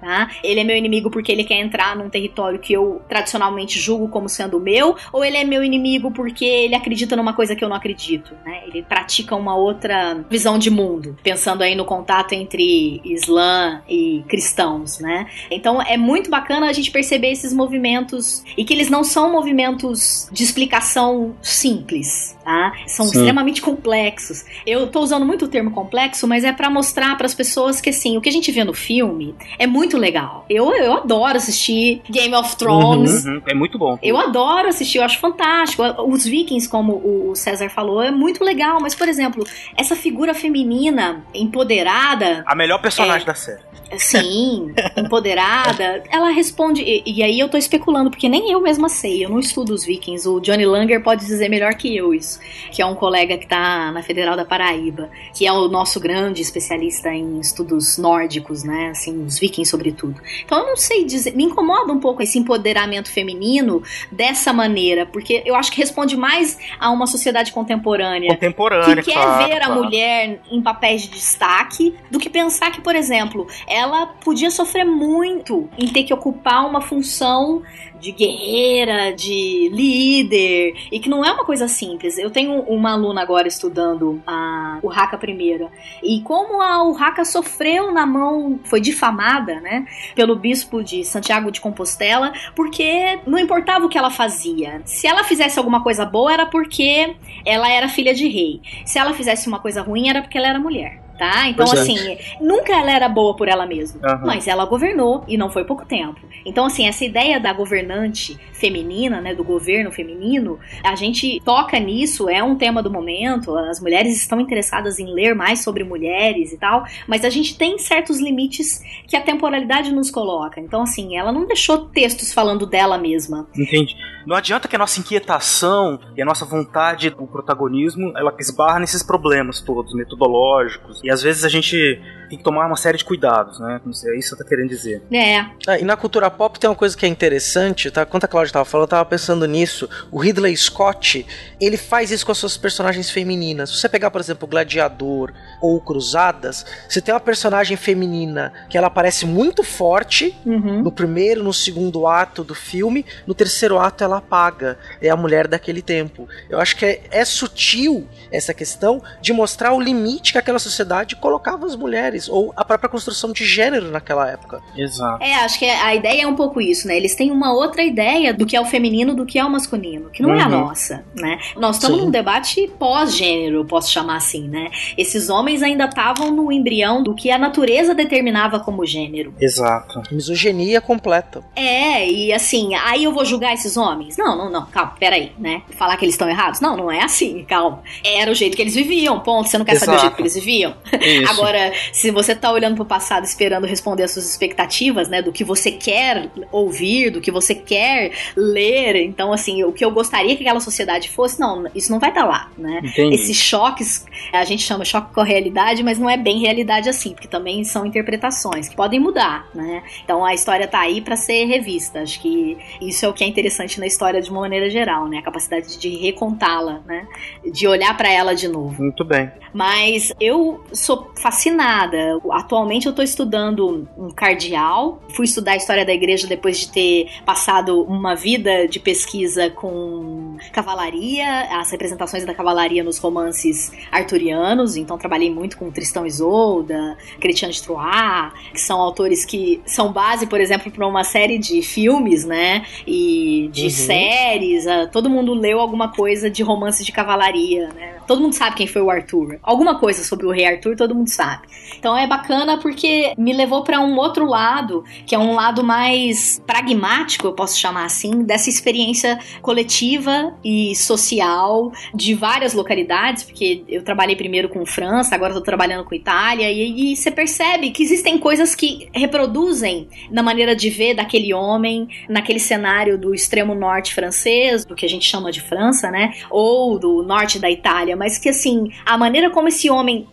tá? Ele é meu inimigo porque ele quer entrar num território que eu tradicionalmente julgo como sendo meu, ou ele é meu inimigo porque ele acredita numa coisa que eu não acredito, né? Ele pratica uma outra visão de mundo, pensando aí no contato entre Islã e cristãos, né? Então é muito bacana a gente perceber esses movimentos e que eles não são movimentos de explicação simples, tá? São Sim. extremamente complexos. Eu tô usando muito o termo complexo, mas é pra mostrar pras pessoas que assim, o que a gente vê no filme é muito legal. Eu, eu adoro assistir Game of Thrones. Uhum, É muito bom. Eu adoro assistir, eu acho fantástico. Os Vikings, como o César falou, é muito legal. Mas, por exemplo, essa figura feminina empoderada, A melhor personagem É. da série. sim, empoderada, ela responde. E, e aí eu tô especulando, porque nem eu mesma sei, eu não estudo os Vikings. O Johnny Langer pode dizer melhor que eu isso, que é um colega que tá na Federal da Paraíba, que é o nosso grande especialista em estudos nórdicos, né? Assim, os Vikings, sobretudo. Então eu não sei dizer, me incomoda um pouco esse empoderamento feminino dessa maneira, porque eu acho que responde mais a uma sociedade contemporânea Contemporânea, que quer claro, ver a claro. mulher em papéis de destaque do que pensar que, por exemplo, ela podia sofrer muito em ter que ocupar uma função de guerreira, de líder, e que não é uma coisa simples. Eu tenho uma aluna agora estudando a Urraca primeira, e como a Urraca sofreu na mão, foi difamada, né, pelo bispo de Santiago de Compostela, porque não importava o que ela fazia. Se ela fizesse alguma coisa boa era porque ela era filha de rei. Se ela fizesse uma coisa ruim era porque ela era mulher. Tá? Então, Pois é. assim, nunca ela era boa por ela mesma. Aham. Mas ela governou e não foi pouco tempo. Então, assim, essa ideia da governante feminina, né, do governo feminino, a gente toca nisso, é um tema do momento. As mulheres estão interessadas em ler mais sobre mulheres e tal, mas a gente tem certos limites que a temporalidade nos coloca. Então, assim, ela não deixou textos falando dela mesma. Entendi. Não adianta que a nossa inquietação e a nossa vontade do protagonismo ela esbarra nesses problemas todos, metodológicos. E às vezes a gente tem que tomar uma série de cuidados, né? Como se é isso que você tá querendo dizer. É. Ah, e na cultura pop tem uma coisa que é interessante, tá? Quando a Cláudia tava falando, eu tava pensando nisso. O Ridley Scott, ele faz isso com as suas personagens femininas. Se você pegar, por exemplo, Gladiador ou Cruzadas, você tem uma personagem feminina que ela parece muito forte Uhum. no primeiro, no segundo ato do filme, no terceiro ato ela apaga. É a mulher daquele tempo. Eu acho que é, é sutil essa questão de mostrar o limite que aquela sociedade colocava as mulheres, ou a própria construção de gênero naquela época. Exato. É, acho que a ideia é um pouco isso, né? Eles têm uma outra ideia do que é o feminino, do que é o masculino, que não é a Uhum. nossa, né? Nós estamos Sim. num debate pós-gênero, posso chamar assim, né? Esses homens ainda estavam no embrião do que a natureza determinava como gênero. Exato. Misoginia completa. É, e assim, aí eu vou julgar esses homens? Não, não, não, calma, peraí, né? Falar que eles estão errados? Não, não é assim, calma. Era o jeito que eles viviam, ponto. Você não quer saber o Exato. jeito que eles viviam? Isso. Agora, se você tá olhando pro passado esperando responder as suas expectativas, né, do que você quer ouvir, do que você quer ler, então assim, o que eu gostaria que aquela sociedade fosse, não, isso não vai estar lá, né? Entendi. Esses choques, a gente chama choque com a realidade, mas não é bem realidade assim, porque também são interpretações que podem mudar, né? Então a história tá aí pra ser revista. Acho que isso é o que é interessante na história de uma maneira geral, né? A capacidade de recontá-la, né? De olhar pra ela de novo. Muito bem. Mas eu sou fascinada. Atualmente eu tô estudando um cardeal. Fui estudar a história da igreja depois de ter passado uma vida de pesquisa com cavalaria, as representações da cavalaria nos romances arturianos. Então trabalhei muito com Tristão Isolda, Christian de Troyes, que são autores que são base, por exemplo, para uma série de filmes, né? E de Uhum. séries. Ah, Todo mundo leu alguma coisa de romances de cavalaria, né? Todo mundo sabe quem foi o Arthur. Alguma coisa sobre o rei Arthur, todo mundo sabe. Então é bacana porque me levou para um outro lado, que é um lado mais pragmático, eu posso chamar assim, dessa experiência coletiva e social de várias localidades, porque eu trabalhei primeiro com França, agora estou trabalhando com Itália, e, e você percebe que existem coisas que reproduzem na maneira de ver daquele homem, naquele cenário do extremo norte francês, do que a gente chama de França, né? Ou do norte da Itália, mas que assim, a maneira como esse homem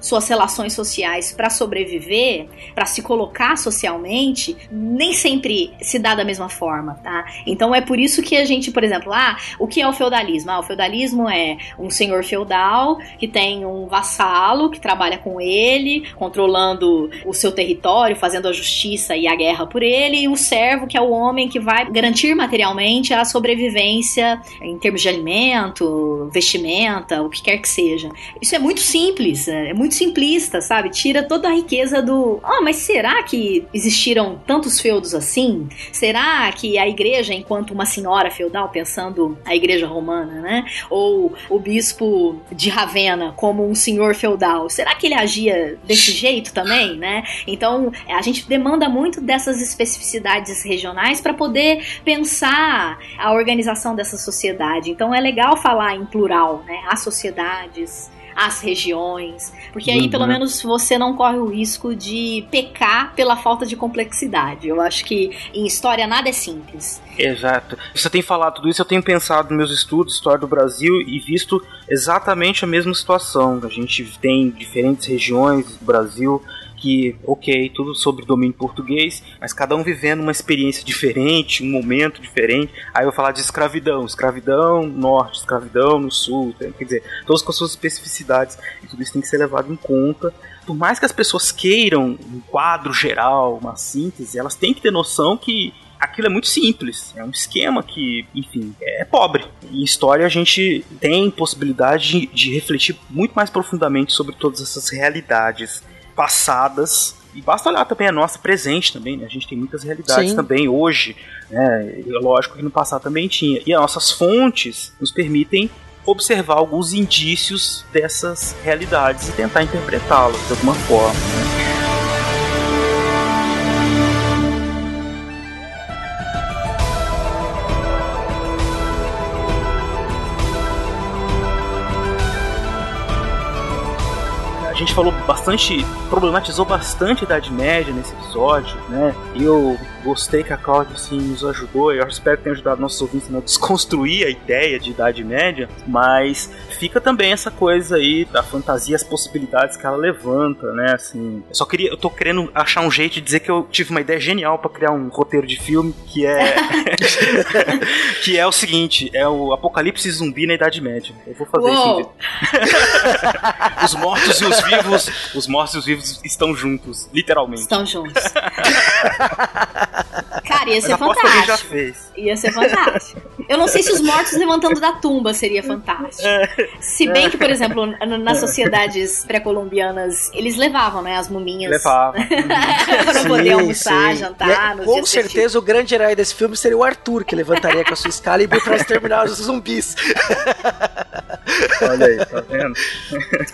suas relações sociais para sobreviver, para se colocar socialmente, nem sempre se dá da mesma forma, tá? Então é por isso que a gente, por exemplo, ah, o que é o feudalismo? Ah, o feudalismo é um senhor feudal que tem um vassalo que trabalha com ele, controlando o seu território, fazendo a justiça e a guerra por ele, e o servo que é o homem que vai garantir materialmente a sobrevivência em termos de alimento, vestimenta, o que quer que seja. Isso é muito simples, é muito simplista, sabe? Tira toda a riqueza do. Ah, mas será que existiram tantos feudos assim? Será que a igreja, enquanto uma senhora feudal, pensando a igreja romana, né? Ou o bispo de Ravenna como um senhor feudal, será que ele agia desse jeito também, né? Então a gente demanda muito dessas especificidades regionais para poder pensar a organização dessa sociedade. Então é legal falar em plural, né? As sociedades, as regiões, porque aí Uhum. pelo menos você não corre o risco de pecar pela falta de complexidade. Eu acho que em história nada é simples. Exato. Você tem falado tudo isso, eu tenho pensado nos meus estudos história do Brasil e visto exatamente a mesma situação. A gente tem diferentes regiões do Brasil que, ok, tudo sobre domínio português, mas cada um vivendo uma experiência diferente, um momento diferente. Aí eu vou falar de escravidão, escravidão no norte, escravidão no sul, quer dizer, todas com as suas especificidades, e tudo isso tem que ser levado em conta. Por mais que as pessoas queiram um quadro geral, uma síntese, elas têm que ter noção que aquilo é muito simples. É um esquema que, enfim, é pobre. Em história a gente tem possibilidade de, de refletir muito mais profundamente sobre todas essas realidades passadas. E basta olhar também a nossa presente também, né? A gente tem muitas realidades Sim. também hoje, né? É lógico que no passado também tinha. E as nossas fontes nos permitem observar alguns indícios dessas realidades e tentar interpretá-las de alguma forma. né? Gente falou bastante, problematizou bastante a Idade Média nesse episódio, né? Eu gostei que a Cláudia assim, nos ajudou, eu espero que tenha ajudado nossos ouvintes a desconstruir a ideia de Idade Média, mas fica também essa coisa aí da fantasia, as possibilidades que ela levanta, né? Assim, eu só queria, eu tô querendo achar um jeito de dizer que eu tive uma ideia genial para criar um roteiro de filme que é que é o seguinte, é o apocalipse zumbi na Idade Média. Eu vou fazer Uou. isso. os mortos e os vivos, os mortos e os vivos estão juntos, literalmente. Estão juntos. Cara, ia ser fantástico. já fez. Ia ser fantástico. Eu não sei se os mortos levantando da tumba seria fantástico. É. Se bem que, por exemplo, nas sociedades pré-colombianas, eles levavam, né, as muminhas. Levavam. pra poder almoçar, sim. jantar. É, com certeza o grande herói desse filme seria o Arthur, que levantaria com a sua Excalibur pra exterminar os zumbis. Olha aí, tá vendo?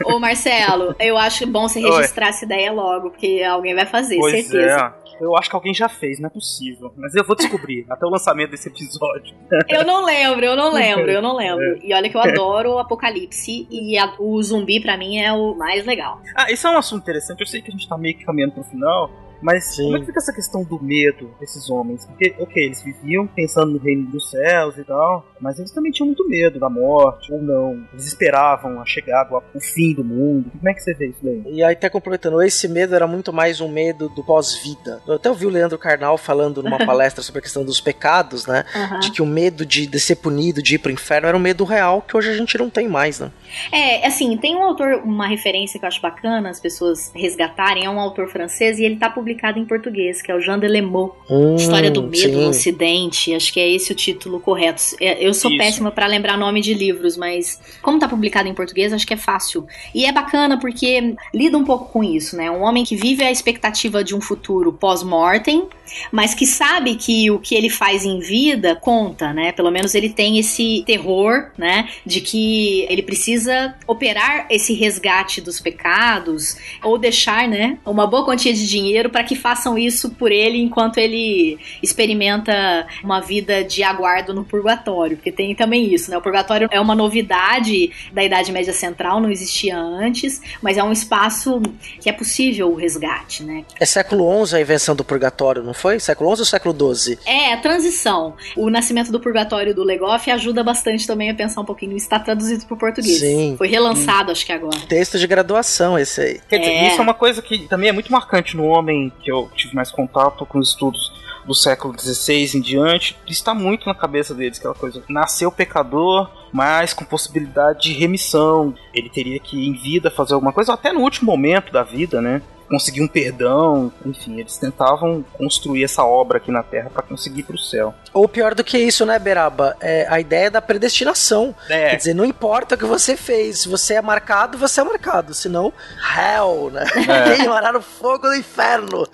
Ô Marcelo, eu acho bom você registrar Oi. essa ideia logo, porque alguém vai fazer, pois certeza. É. Eu acho que alguém já fez, não é possível. Mas eu vou descobrir até o lançamento desse episódio. Eu não lembro, eu não lembro, eu não lembro. É. E olha que eu adoro o Apocalipse e a, o zumbi para mim é o mais legal. Ah, isso é um assunto interessante. Eu sei que a gente tá meio que caminhando pro final, mas Sim. como é que fica essa questão do medo desses homens? Porque, ok, eles viviam pensando no reino dos céus e tal, mas eles também tinham muito medo da morte, ou não. Eles esperavam a chegada, o fim do mundo. Como é que você vê isso daí? E aí, até complementando, esse medo era muito mais um medo do pós-vida. Eu até ouvi o Leandro Carnal falando numa palestra sobre a questão dos pecados, né? Uhum. De que o medo de, de ser punido, de ir pro inferno, era um medo real que hoje a gente não tem mais, né? É, assim, tem um autor, uma referência que eu acho bacana as pessoas resgatarem, é um autor francês e ele tá publicando publicado em português, que é o Jean Delemot. Hum, História do Medo sim. no Ocidente. Acho que é esse o título correto. É, eu sou Isso. péssima para lembrar nome de livros, mas como tá publicado em português, acho que é fácil. E é bacana porque lida um pouco com isso, né? Um homem que vive a expectativa de um futuro pós-mortem, mas que sabe que o que ele faz em vida conta, né? Pelo menos ele tem esse terror, né? De que ele precisa operar esse resgate dos pecados ou deixar, né? Uma boa quantia de dinheiro para que façam isso por ele enquanto ele experimenta uma vida de aguardo no purgatório, porque tem também isso, né? O purgatório é uma novidade da Idade Média Central, não existia antes, mas é um espaço que é possível o resgate, né? É século XI a invenção do purgatório, não foi? Século XI ou século XII? É, a transição. O nascimento do purgatório do Legoff ajuda bastante também a pensar um pouquinho. Está traduzido para o português. Sim. Foi relançado, hum. acho que agora. Texto de graduação esse aí. Quer dizer, é. isso é uma coisa que também é muito marcante no homem que eu tive mais contato com os estudos do século XVI em diante, está muito na cabeça deles, aquela coisa. Nasceu pecador, mas com possibilidade de remissão. Ele teria que, em vida, fazer alguma coisa, até no último momento da vida, né? Conseguir um perdão, enfim, eles tentavam construir essa obra aqui na Terra para conseguir ir pro céu. Ou pior do que isso, né, Beraba? É a ideia da predestinação. É. Quer dizer, não importa o que você fez, se você é marcado, você é marcado, senão, hell, né? É. Queimará no fogo do inferno.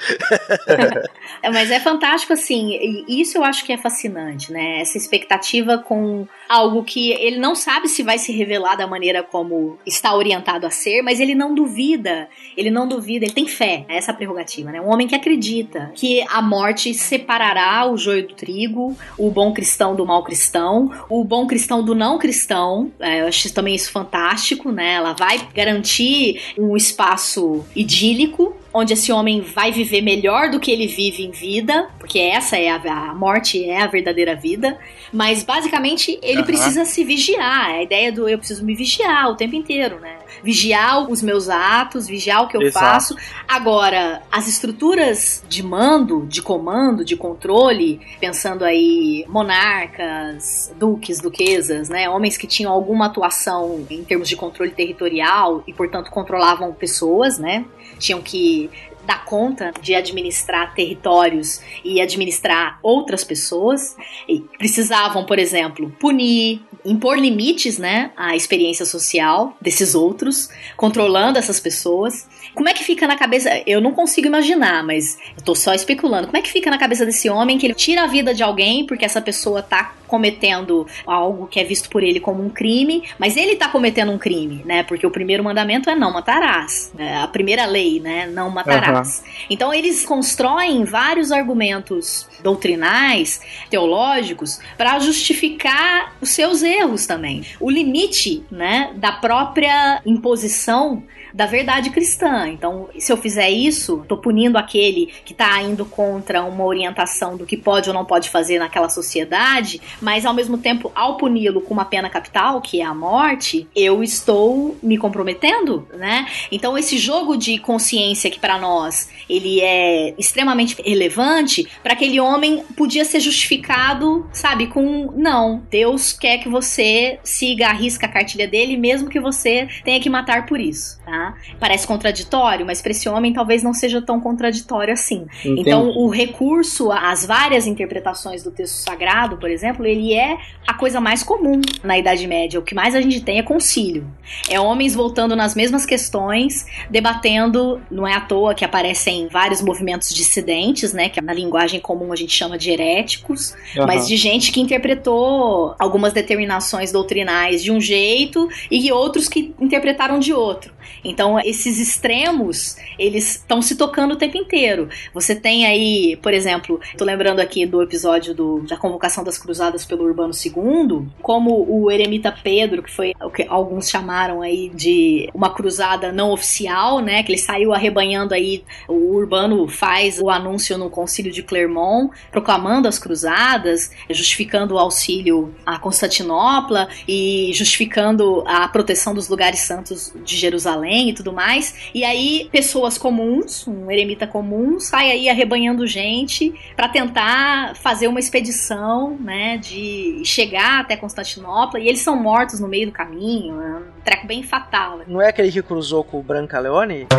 é, mas é fantástico, assim, e isso eu acho que é fascinante, né? Essa expectativa com algo que ele não sabe se vai se revelar da maneira como está orientado a ser, mas ele não duvida, ele não duvida, ele tem fé, é essa prerrogativa, né? Um homem que acredita que a morte separará o joio do trigo, o bom cristão do mal cristão, o bom cristão do não cristão. É, eu acho também isso fantástico, né? Ela vai garantir um espaço idílico onde esse homem vai viver melhor do que ele vive em vida, porque essa é a, a morte, é a verdadeira vida. Mas basicamente ele uhum. precisa se vigiar. A ideia do eu preciso me vigiar o tempo inteiro, né? Vigiar os meus atos, vigiar o que eu Exato. faço. Agora, as estruturas de mando, de comando, de controle, pensando aí monarcas, duques, duquesas, né? Homens que tinham alguma atuação em termos de controle territorial e, portanto, controlavam pessoas, né? Tinham que dar conta de administrar territórios e administrar outras pessoas. E precisavam, por exemplo, punir, impor limites, né, à experiência social desses outros, controlando essas pessoas. Como é que fica na cabeça? Eu não consigo imaginar, mas eu tô só especulando. Como é que fica na cabeça desse homem que ele tira a vida de alguém porque essa pessoa tá cometendo algo que é visto por ele como um crime, mas ele tá cometendo um crime, né? Porque o primeiro mandamento é não matarás. É a primeira lei, né? Não matarás. Uhum. Então eles constroem vários argumentos doutrinais, teológicos, para justificar os seus erros também. O limite, né, da própria imposição da verdade cristã. Então, se eu fizer isso, tô punindo aquele que tá indo contra uma orientação do que pode ou não pode fazer naquela sociedade, mas ao mesmo tempo, ao puni-lo com uma pena capital, que é a morte, eu estou me comprometendo, né? Então, esse jogo de consciência que para nós ele é extremamente relevante, para aquele homem podia ser justificado, sabe, com não, Deus quer que você siga a risca a cartilha dele, mesmo que você tenha que matar por isso, tá? Parece contraditório, mas para esse homem talvez não seja tão contraditório assim. Entendi. Então, o recurso às várias interpretações do texto sagrado, por exemplo, ele é a coisa mais comum na Idade Média. O que mais a gente tem é concílio. É homens voltando nas mesmas questões, debatendo, não é à toa que aparecem vários movimentos dissidentes, né, que na linguagem comum a gente chama de heréticos, uhum. mas de gente que interpretou algumas determinações doutrinais de um jeito e outros que interpretaram de outro. Então, esses extremos, eles estão se tocando o tempo inteiro. Você tem aí, por exemplo, tô lembrando aqui do episódio do, da convocação das cruzadas pelo Urbano II, como o eremita Pedro, que foi o que alguns chamaram aí de uma cruzada não oficial, né, que ele saiu arrebanhando aí, o Urbano faz o anúncio no concílio de Clermont, proclamando as cruzadas, justificando o auxílio a Constantinopla e justificando a proteção dos lugares santos de Jerusalém E tudo mais. E aí, pessoas comuns, um eremita comum, sai aí arrebanhando gente para tentar fazer uma expedição, né, de chegar até Constantinopla. E eles são mortos no meio do caminho. É um treco bem fatal. Não é aquele que cruzou com o Brancaleone?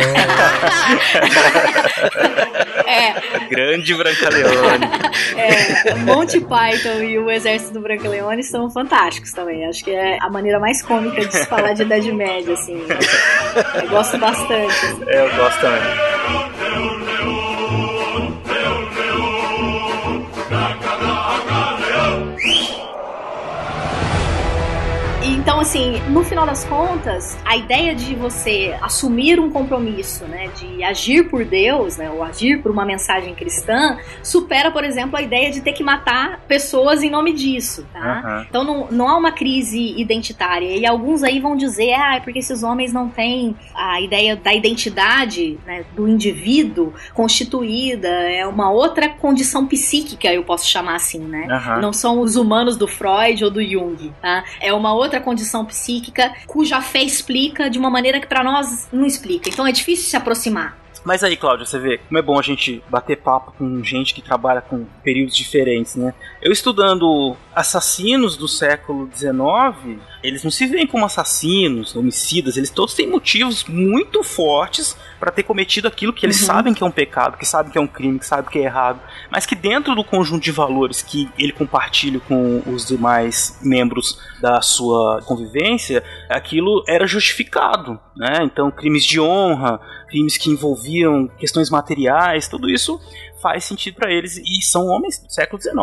é. Grande Brancaleone. é, Monty Python e o exército do Brancaleone são fantásticos também. Acho que é a maneira mais cômica de se falar de Idade Média, assim. Eu gosto bastante. É, eu gosto também. Então, assim, no final das contas, a ideia de você assumir um compromisso, né, de agir por Deus, né, ou agir por uma mensagem cristã, supera, por exemplo, a ideia de ter que matar pessoas em nome disso, tá? Uhum. Então, não, não há uma crise identitária. E alguns aí vão dizer, ah, é porque esses homens não têm a ideia da identidade né, do indivíduo constituída, é uma outra condição psíquica, eu posso chamar assim, né? Uhum. Não são os humanos do Freud ou do Jung, tá? É uma outra condição psíquica cuja fé explica de uma maneira que para nós não explica. Então é difícil se aproximar. Mas aí, Cláudio, você vê como é bom a gente bater papo com gente que trabalha com períodos diferentes, né? Eu estudando assassinos do século XIX, eles não se veem como assassinos, homicidas, eles todos têm motivos muito fortes para ter cometido aquilo que eles uhum. sabem que é um pecado, que sabem que é um crime, que sabem que é errado, mas que dentro do conjunto de valores que ele compartilha com os demais membros da sua convivência, aquilo era justificado, né? Então, crimes de honra, crimes que envolviam questões materiais, tudo isso faz sentido para eles e são homens do século XIX,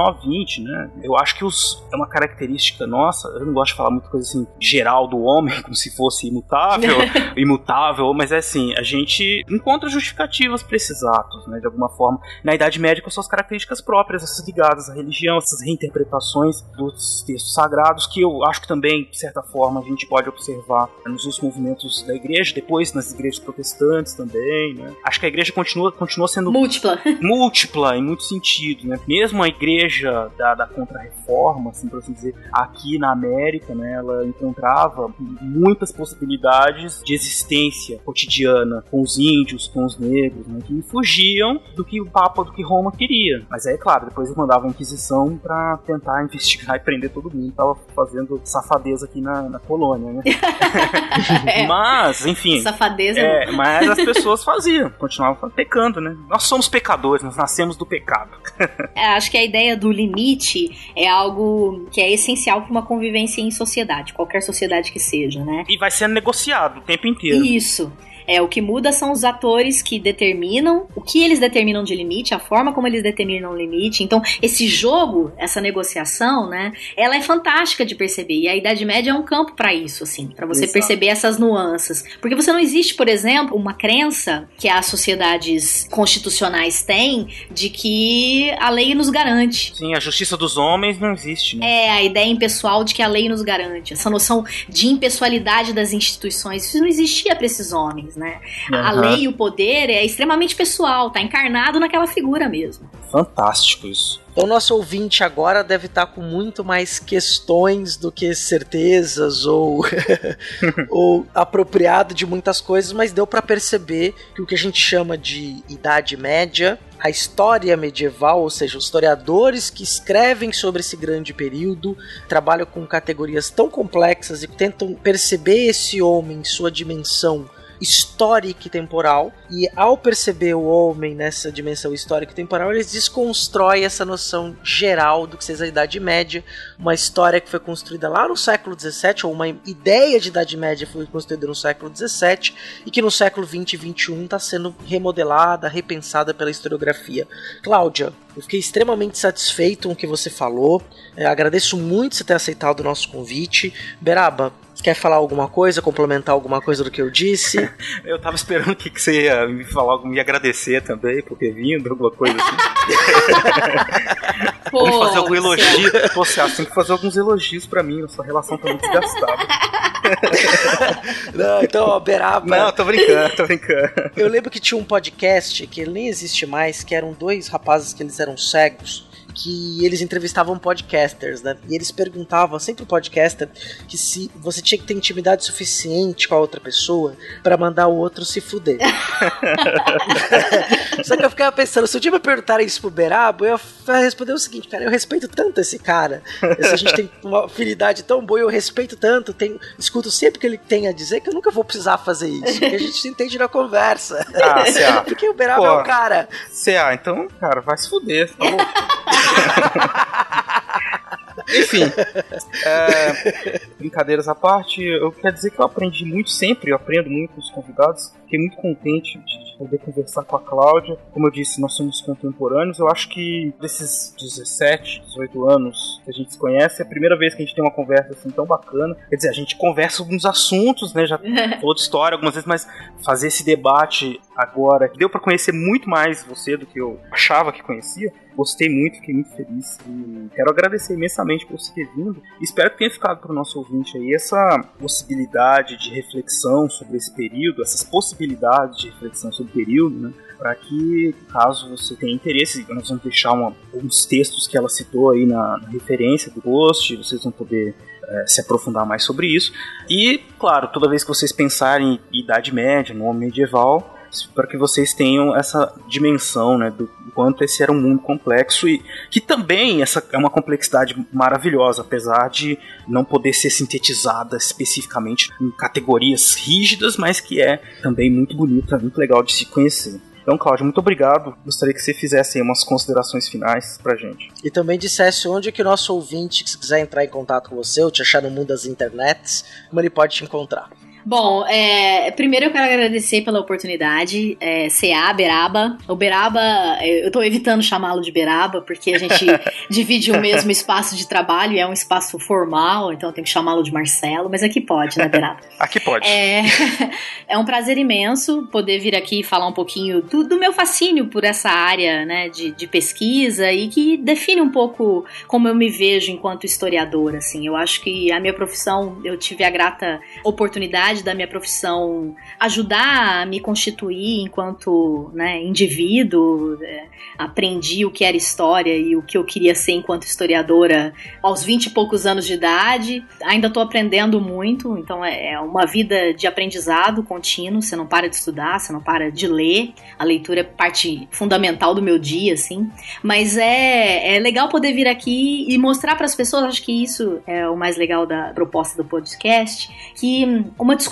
XX, né? Eu acho que os, é uma característica nossa, eu não gosto de falar muita coisa assim geral do homem, como se fosse imutável, imutável, mas é assim, a gente encontra justificativas para esses atos, né, de alguma forma. Na Idade Média com suas características próprias, essas ligadas à religião, essas reinterpretações dos textos sagrados, que eu acho que também, de certa forma, a gente pode observar nos outros movimentos da igreja, depois nas igrejas protestantes também, né? Acho que a igreja continua, continua sendo múltipla. múltipla múltipla em muito sentido, né? Mesmo a igreja da, da Contra-Reforma, assim por assim dizer, aqui na América, né, ela encontrava muitas possibilidades de existência cotidiana com os índios, com os negros, né, que fugiam do que o Papa, do que Roma queria. Mas é claro, depois eles mandavam a Inquisição para tentar investigar e prender todo mundo que tava fazendo safadeza aqui na, na colônia, né? é. Mas, enfim. Safadeza. É, mas as pessoas faziam, continuavam pecando, né? Nós somos pecadores, nós nascemos do pecado. é, acho que a ideia do limite é algo que é essencial para uma convivência em sociedade, qualquer sociedade que seja, né? E vai sendo negociado o tempo inteiro. Isso. É, o que muda são os atores que determinam o que eles determinam de limite, a forma como eles determinam o limite. Então, esse jogo, essa negociação, né, ela é fantástica de perceber. E a Idade Média é um campo para isso, assim, para você Exato. perceber essas nuances. Porque você não existe, por exemplo, uma crença que as sociedades constitucionais têm de que a lei nos garante. Sim, a justiça dos homens não existe, né? É, a ideia impessoal de que a lei nos garante. Essa noção de impessoalidade das instituições, isso não existia para esses homens, né? Uhum. A lei e o poder é extremamente pessoal, tá encarnado naquela figura mesmo. Fantástico isso. Então, nosso ouvinte agora deve estar com muito mais questões do que certezas ou, ou apropriado de muitas coisas, mas deu para perceber que o que a gente chama de Idade Média a história medieval, ou seja, os historiadores que escrevem sobre esse grande período trabalham com categorias tão complexas e tentam perceber esse homem, sua dimensão histórica e temporal. E ao perceber o homem nessa dimensão histórica e temporal, eles desconstroem essa noção geral do que seja a Idade Média, uma história que foi construída lá no século XVII, ou uma ideia de Idade Média foi construída no século XVII e que no século XX e XXI está sendo remodelada, repensada pela historiografia. Cláudia, eu fiquei extremamente satisfeito com o que você falou. É, agradeço muito você ter aceitado o nosso convite. Beraba, Quer falar alguma coisa, complementar alguma coisa do que eu disse? eu tava esperando que, que você ia me falar, me agradecer também por ter vindo, alguma coisa assim. Pô, Vamos fazer algum elogio. Pô, você tem que fazer alguns elogios pra mim, nossa relação tá muito desgastada. Não, então, ó, Beraba. Não, tô brincando, tô brincando. Eu lembro que tinha um podcast que ele nem existe mais, que eram dois rapazes que eles eram cegos que eles entrevistavam podcasters, né? E eles perguntavam sempre o podcaster que se você tinha que ter intimidade suficiente com a outra pessoa para mandar o outro se fuder. Só que eu ficava pensando, se o dia me perguntarem isso pro Berabo, eu ia responder o seguinte, cara, eu respeito tanto esse cara. a gente tem uma afinidade tão boa, eu respeito tanto, tenho, escuto sempre o que ele tem a dizer que eu nunca vou precisar fazer isso. Porque a gente se entende na conversa. Ah. Porque o Berabo Pô, é o cara. CA, então, cara, vai se fuder, tá bom? Enfim, é, brincadeiras à parte, eu quero dizer que eu aprendi muito sempre, eu aprendo muito com os convidados. Fiquei muito contente de poder conversar com a Cláudia. Como eu disse, nós somos contemporâneos. Eu acho que desses 17, 18 anos que a gente se conhece, é a primeira vez que a gente tem uma conversa assim tão bacana. Quer dizer, a gente conversa alguns assuntos, né? Já de história algumas vezes, mas fazer esse debate agora, deu para conhecer muito mais você do que eu achava que conhecia. Gostei muito, fiquei muito feliz e quero agradecer imensamente por você ter vindo. Espero que tenha ficado para o nosso ouvinte aí essa possibilidade de reflexão sobre esse período, essas possibilidades de reflexão sobre o período, né? Para que, caso você tenha interesse, nós vamos deixar uma, alguns textos que ela citou aí na, na referência do post, vocês vão poder é, se aprofundar mais sobre isso. E, claro, toda vez que vocês pensarem em Idade Média, no homem medieval, para que vocês tenham essa dimensão né, do quanto esse era um mundo complexo e que também essa é uma complexidade maravilhosa, apesar de não poder ser sintetizada especificamente em categorias rígidas, mas que é também muito bonita, muito legal de se conhecer. Então, Cláudio, muito obrigado. Gostaria que você fizesse umas considerações finais pra gente. E também dissesse onde que o nosso ouvinte, se quiser entrar em contato com você ou te achar no mundo das internets, como ele pode te encontrar. Bom, é, primeiro eu quero agradecer pela oportunidade. É, CA, Beraba. O Beraba, eu tô evitando chamá-lo de Beraba, porque a gente divide o mesmo espaço de trabalho e é um espaço formal, então tem que chamá-lo de Marcelo, mas aqui pode, né, Beraba? aqui pode. É, é um prazer imenso poder vir aqui falar um pouquinho do, do meu fascínio por essa área né, de, de pesquisa e que define um pouco como eu me vejo enquanto historiadora. Assim. Eu acho que a minha profissão, eu tive a grata oportunidade da minha profissão ajudar a me constituir enquanto né, indivíduo. É, aprendi o que era história e o que eu queria ser enquanto historiadora aos 20 e poucos anos de idade. Ainda estou aprendendo muito, então é, é uma vida de aprendizado contínuo. Você não para de estudar, você não para de ler. A leitura é parte fundamental do meu dia, assim. Mas é, é legal poder vir aqui e mostrar para as pessoas, acho que isso é o mais legal da proposta do podcast, que uma discussão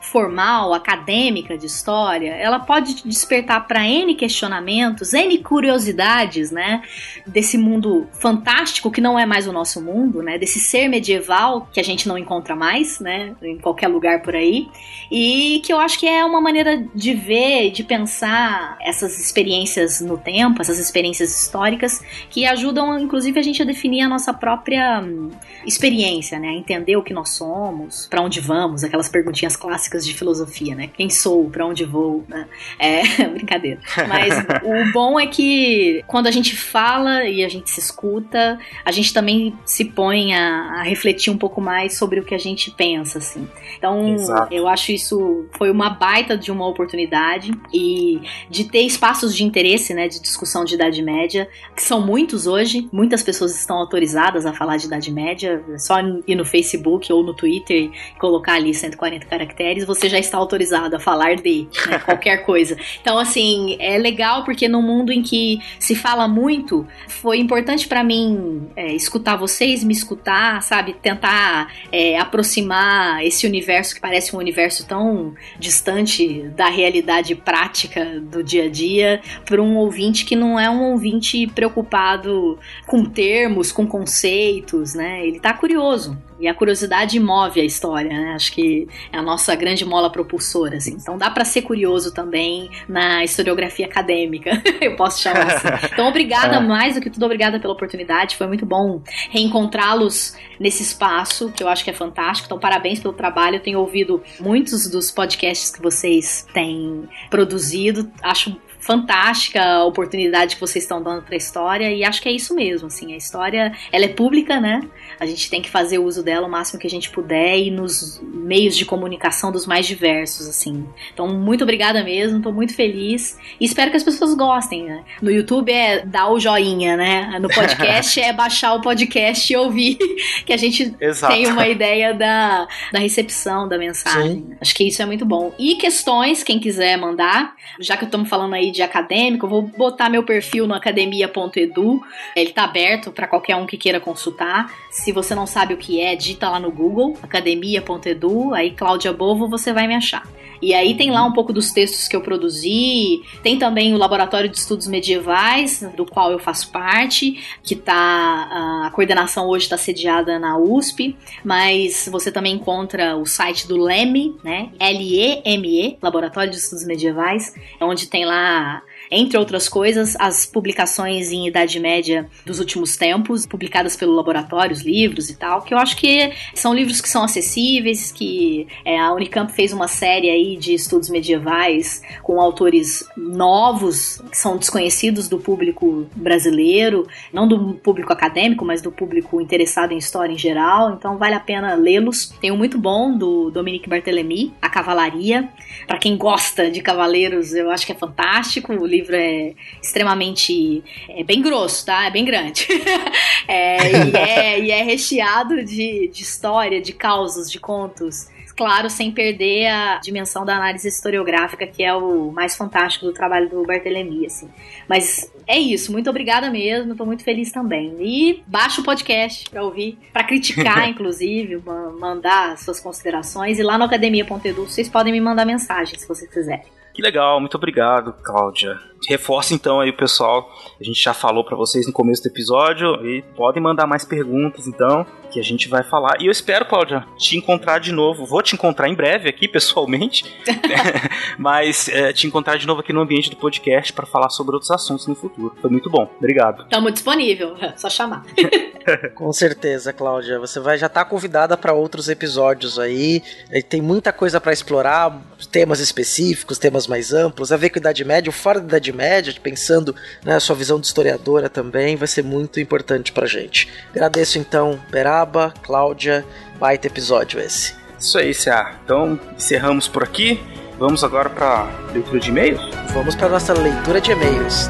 formal, acadêmica de história, ela pode despertar para N questionamentos, N curiosidades, né? Desse mundo fantástico que não é mais o nosso mundo, né? Desse ser medieval que a gente não encontra mais, né? Em qualquer lugar por aí. E que eu acho que é uma maneira de ver, de pensar essas experiências no tempo, essas experiências históricas, que ajudam, inclusive, a gente a definir a nossa própria hum, experiência, né? A entender o que nós somos, para onde vamos, aquelas perguntinhas clássicas de filosofia, né? Quem sou, para onde vou, né? É brincadeira. Mas o bom é que quando a gente fala e a gente se escuta, a gente também se põe a, a refletir um pouco mais sobre o que a gente pensa, assim. Então, Exato. eu acho isso foi uma baita de uma oportunidade e de ter espaços de interesse, né, de discussão de Idade Média, que são muitos hoje, muitas pessoas estão autorizadas a falar de Idade Média, é só ir no Facebook ou no Twitter e colocar ali 140 caracteres, você já está autorizado a falar de né, qualquer coisa. Então, assim, é legal porque no mundo em que se fala muito, foi importante para mim é, escutar vocês, me escutar, sabe, tentar é, aproximar esse universo que parece um universo tão distante da realidade prática do dia a dia para um ouvinte que não é um ouvinte preocupado com termos, com conceitos, né? Ele tá curioso. E a curiosidade move a história, né? Acho que é a nossa grande mola propulsora, assim. Então dá para ser curioso também na historiografia acadêmica, eu posso chamar assim. Então obrigada, é. mais do que tudo, obrigada pela oportunidade. Foi muito bom reencontrá-los nesse espaço, que eu acho que é fantástico. Então parabéns pelo trabalho. Eu tenho ouvido muitos dos podcasts que vocês têm produzido. Acho fantástica a oportunidade que vocês estão dando para a história e acho que é isso mesmo, assim, a história, ela é pública, né? A gente tem que fazer uso dela o máximo que a gente puder e nos meios de comunicação dos mais diversos, assim. Então, muito obrigada mesmo, estou muito feliz e espero que as pessoas gostem, né? No YouTube é dar o joinha, né? No podcast é baixar o podcast e ouvir, que a gente Exato. tem uma ideia da, da recepção da mensagem. Sim. Acho que isso é muito bom. E questões, quem quiser mandar, já que estamos falando aí de acadêmico, vou botar meu perfil no academia.edu. Ele está aberto para qualquer um que queira consultar. Se você não sabe o que é, digita lá no Google, academia.edu, aí Cláudia Bovo, você vai me achar. E aí tem lá um pouco dos textos que eu produzi, tem também o Laboratório de Estudos Medievais, do qual eu faço parte, que tá a coordenação hoje está sediada na USP, mas você também encontra o site do LEME, né? L-E-M-E, Laboratório de Estudos Medievais, onde tem lá entre outras coisas, as publicações em Idade Média dos últimos tempos, publicadas pelo laboratório, os livros e tal, que eu acho que são livros que são acessíveis, que é, a Unicamp fez uma série aí de estudos medievais com autores novos, que são desconhecidos do público brasileiro, não do público acadêmico, mas do público interessado em história em geral, então vale a pena lê-los. Tem um muito bom do Dominique Barthélemy, A Cavalaria. Para quem gosta de cavaleiros, eu acho que é fantástico. O livro livro é extremamente. é bem grosso, tá? É bem grande. é, e, é, e é recheado de, de história, de causos, de contos claro, sem perder a dimensão da análise historiográfica, que é o mais fantástico do trabalho do Barthelemy, assim. Mas é isso, muito obrigada mesmo, tô muito feliz também. E baixa o podcast pra ouvir, para criticar, inclusive, mandar suas considerações. E lá no academia.edu vocês podem me mandar mensagem, se vocês quiserem. Que legal, muito obrigado, Cláudia. Reforça então aí o pessoal, a gente já falou para vocês no começo do episódio e podem mandar mais perguntas então, que a gente vai falar. E eu espero, Cláudia, te encontrar de novo. Vou te encontrar em breve aqui pessoalmente, mas é, te encontrar de novo aqui no ambiente do podcast para falar sobre outros assuntos no futuro. Foi muito bom. Obrigado. Estamos disponível, só chamar. Com certeza, Cláudia. Você vai já estar tá convidada para outros episódios aí. Tem muita coisa para explorar, temas específicos, temas mais amplos, a ver com a Idade Média, fora da Idade Média, pensando na né, sua visão de historiadora também, vai ser muito importante pra gente. Agradeço então, Cláudia, baita episódio esse. Isso aí, Cia. Então, encerramos por aqui. Vamos agora para leitura de e-mails? Vamos para nossa leitura de e-mails.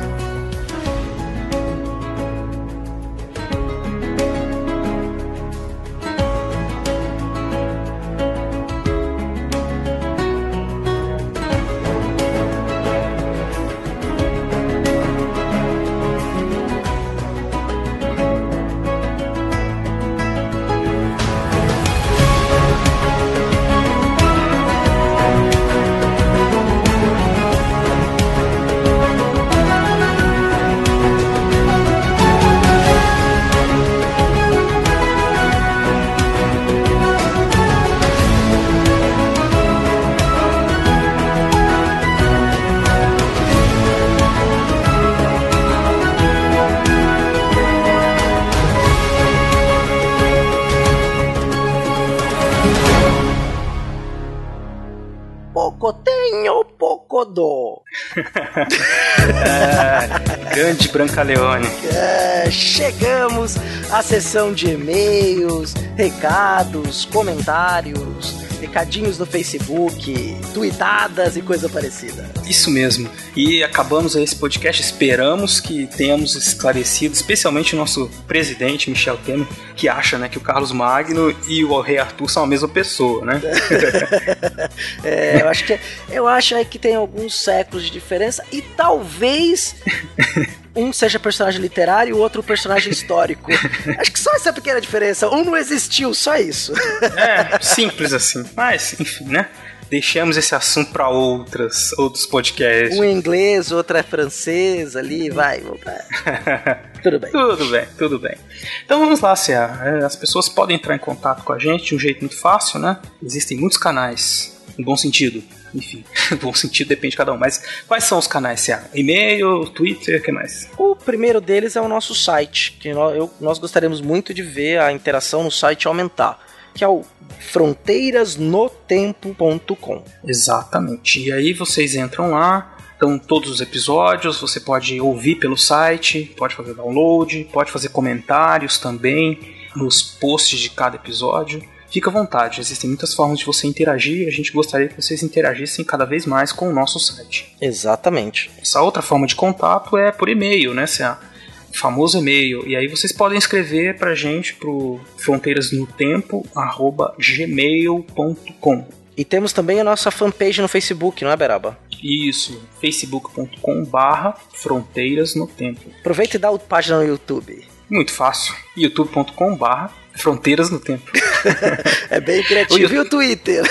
Grande Branca Leone. É, chegamos à sessão de e-mails, recados, comentários recadinhos no Facebook, tweetadas e coisa parecida. Isso mesmo. E acabamos esse podcast. Esperamos que tenhamos esclarecido, especialmente o nosso presidente, Michel Temer, que acha né, que o Carlos Magno e o Rei Arthur são a mesma pessoa, né? é, eu acho que eu acho que tem alguns séculos de diferença e talvez um seja personagem literário e o outro personagem histórico. Acho que só essa pequena diferença. Um não existiu, só isso. É, simples assim. Mas, enfim, né? Deixamos esse assunto para outras, outros podcasts. Um é inglês, outro é francês ali, vai, tudo bem. Tudo bem, tudo bem. Então vamos lá, Cia. É, as pessoas podem entrar em contato com a gente de um jeito muito fácil, né? Existem muitos canais, no bom sentido enfim, bom sentido depende de cada um. Mas quais são os canais, Cia? E-mail, Twitter, o que mais? O primeiro deles é o nosso site, que nós, eu, nós gostaríamos muito de ver a interação no site aumentar, que é o fronteiras-no-tempo.com. Exatamente. E aí vocês entram lá, estão todos os episódios, você pode ouvir pelo site, pode fazer download, pode fazer comentários também nos posts de cada episódio fica à vontade. Existem muitas formas de você interagir e a gente gostaria que vocês interagissem cada vez mais com o nosso site. Exatamente. Essa outra forma de contato é por e-mail, né? Se é famoso e-mail. E aí vocês podem escrever pra gente pro fronteirasnotempo@gmail.com. E temos também a nossa fanpage no Facebook, não é, Beraba? Isso, facebook.com barra Fronteiras no Tempo. Aproveita e dá a página no YouTube. Muito fácil, youtube.com barra Fronteiras no Tempo. é bem criativo. E o Twitter?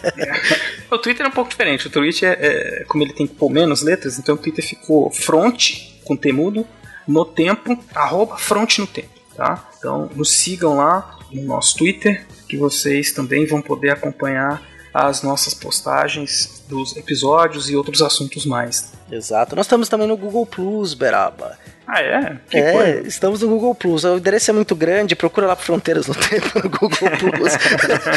o Twitter é um pouco diferente. O Twitter, é, é, como ele tem que pôr menos letras, então o Twitter ficou front, com temudo, no tempo, arroba front no tempo. Tá? Então nos sigam lá no nosso Twitter, que vocês também vão poder acompanhar as nossas postagens dos episódios e outros assuntos mais. Exato. Nós estamos também no Google Plus, Beraba. Ah, é? Que é, coisa. estamos no Google Plus. O endereço é muito grande, procura lá Fronteiras no Tempo no Google Plus.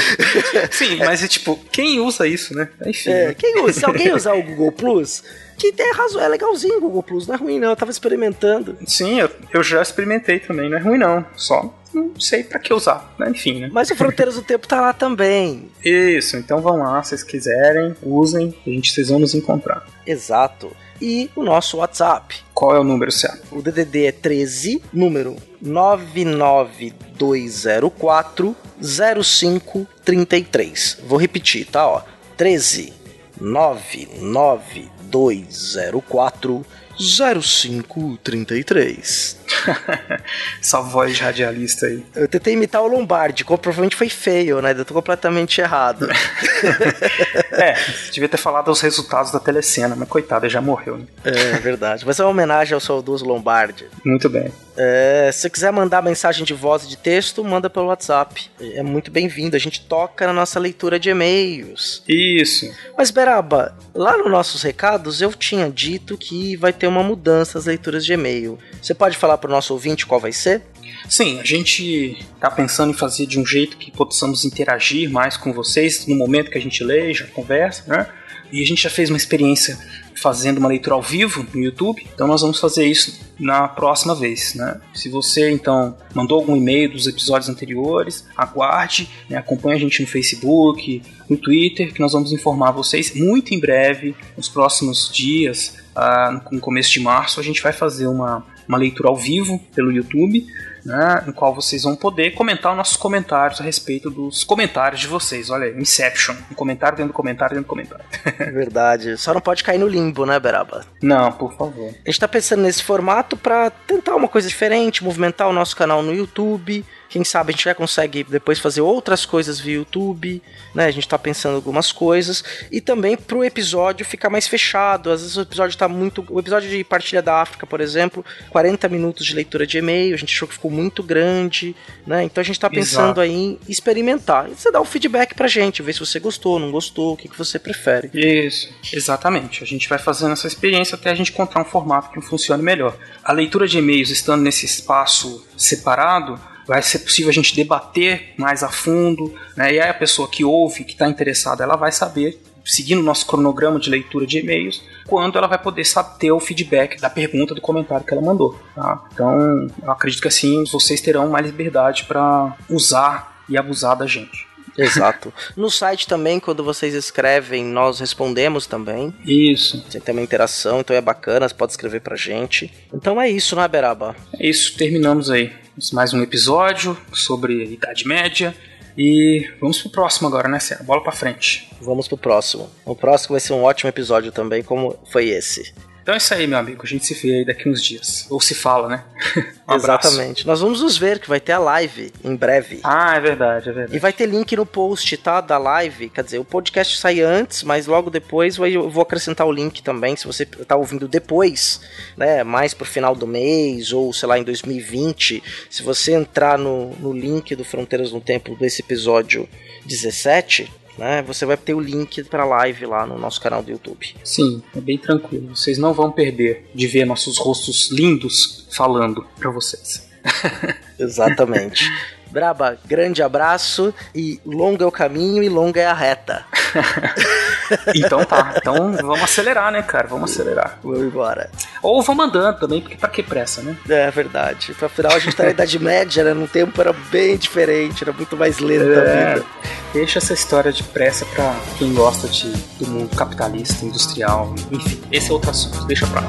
Sim, mas é tipo, quem usa isso, né? Enfim. É, né? quem usa? Se alguém usar o Google Plus, que é, razo... é legalzinho o Google Plus, não é ruim não, eu tava experimentando. Sim, eu, eu já experimentei também, não é ruim não. Só não sei para que usar, né? enfim, né? Mas o Fronteiras do Tempo tá lá também. Isso, então vão lá, se vocês quiserem, usem, a gente vocês vão nos encontrar. Exato e o nosso WhatsApp. Qual é o número certo? O DDD é 13, número 99204 0533. Vou repetir, tá? Ó, 13 99204 0533. Essa voz radialista aí. Eu tentei imitar o Lombardi, provavelmente foi feio, né? Eu tô completamente errado. é, devia ter falado os resultados da telecena, mas coitado, já morreu, né? É verdade. Mas é uma homenagem ao saudoso Lombardi. Muito bem. É, se você quiser mandar mensagem de voz e de texto, manda pelo WhatsApp. É muito bem-vindo. A gente toca na nossa leitura de e-mails. Isso. Mas, Beraba, lá nos nossos recados eu tinha dito que vai ter uma mudança nas leituras de e-mail. Você pode falar para o nosso ouvinte qual vai ser? Sim, a gente está pensando em fazer de um jeito que possamos interagir mais com vocês no momento que a gente lê, já conversa, né? E a gente já fez uma experiência fazendo uma leitura ao vivo no YouTube, então nós vamos fazer isso na próxima vez, né? Se você então mandou algum e-mail dos episódios anteriores, aguarde, né? acompanhe a gente no Facebook, no Twitter, que nós vamos informar vocês muito em breve, nos próximos dias, ah, no começo de março, a gente vai fazer uma, uma leitura ao vivo pelo YouTube né, no qual vocês vão poder comentar nossos comentários a respeito dos comentários de vocês. Olha Inception. Um comentário dentro do comentário dentro do comentário. É verdade. Só não pode cair no limbo, né, Beraba? Não, por favor. A gente tá pensando nesse formato para tentar uma coisa diferente, movimentar o nosso canal no YouTube quem sabe a gente já consegue depois fazer outras coisas via YouTube, né? A gente tá pensando algumas coisas. E também pro episódio ficar mais fechado. Às vezes o episódio tá muito. O episódio de Partilha da África, por exemplo, 40 minutos de leitura de e-mail. A gente achou que ficou muito grande, né? Então a gente tá pensando Exato. aí em experimentar. E você dá o feedback pra gente, ver se você gostou, não gostou, o que, que você prefere. Isso, exatamente. A gente vai fazendo essa experiência até a gente encontrar um formato que funcione melhor. A leitura de e-mails estando nesse espaço separado vai ser possível a gente debater mais a fundo, né? E aí a pessoa que ouve, que está interessada, ela vai saber seguindo o nosso cronograma de leitura de e-mails, quando ela vai poder saber, ter o feedback da pergunta, do comentário que ela mandou. Tá? Então, eu acredito que assim vocês terão mais liberdade para usar e abusar da gente. Exato. No site também, quando vocês escrevem, nós respondemos também. Isso. Tem também interação, então é bacana, você pode escrever pra gente. Então é isso, né, Beraba? É isso, terminamos aí. Mais um episódio sobre Idade Média. E vamos pro próximo agora, né, Cera? Bola pra frente. Vamos pro próximo. O próximo vai ser um ótimo episódio também, como foi esse. Então é isso aí, meu amigo. A gente se vê aí daqui uns dias. Ou se fala, né? um Exatamente. Nós vamos nos ver, que vai ter a live em breve. Ah, é verdade, é verdade. E vai ter link no post, tá? Da live. Quer dizer, o podcast sai antes, mas logo depois eu vou acrescentar o link também. Se você tá ouvindo depois, né? Mais pro final do mês, ou sei lá, em 2020. Se você entrar no, no link do Fronteiras no Tempo desse episódio 17 né? Você vai ter o link para live lá no nosso canal do YouTube. Sim, é bem tranquilo. Vocês não vão perder de ver nossos rostos lindos falando para vocês. Exatamente. Braba, grande abraço e longa é o caminho e longa é a reta. então tá, então vamos acelerar, né, cara? Vamos acelerar. Vamos embora. Ou vamos andando também, porque pra que pressa, né? É verdade. Afinal, a gente tá na Idade Média, né? Num tempo era bem diferente, era muito mais lento é, a vida. Deixa essa história de pressa pra quem gosta de, do mundo capitalista, industrial, enfim. Esse é outro assunto, deixa pra lá.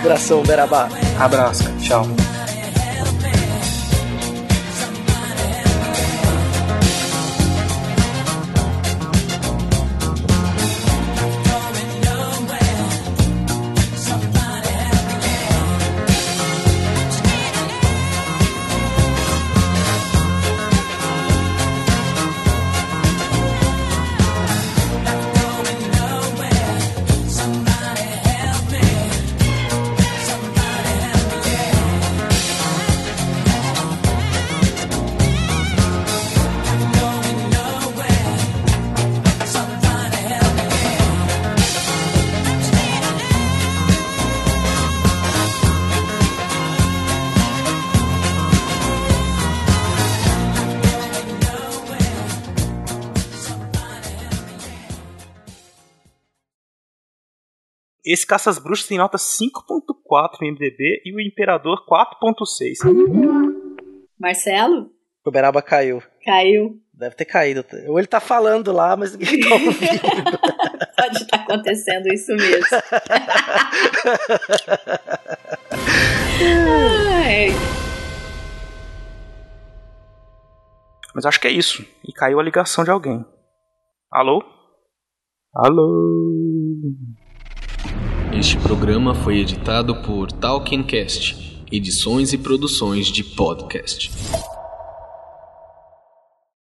Abração, Berabá. Abraço, cara. tchau. Esse Caças Bruxas tem nota 5.4 no MDB e o Imperador 4.6. Marcelo? O Beraba caiu. Caiu. Deve ter caído. Ou ele tá falando lá, mas ninguém tá ouvindo. Pode estar tá acontecendo isso mesmo. Mas acho que é isso. E caiu a ligação de alguém. Alô? Alô? Este programa foi editado por Talkencast, edições e produções de podcast.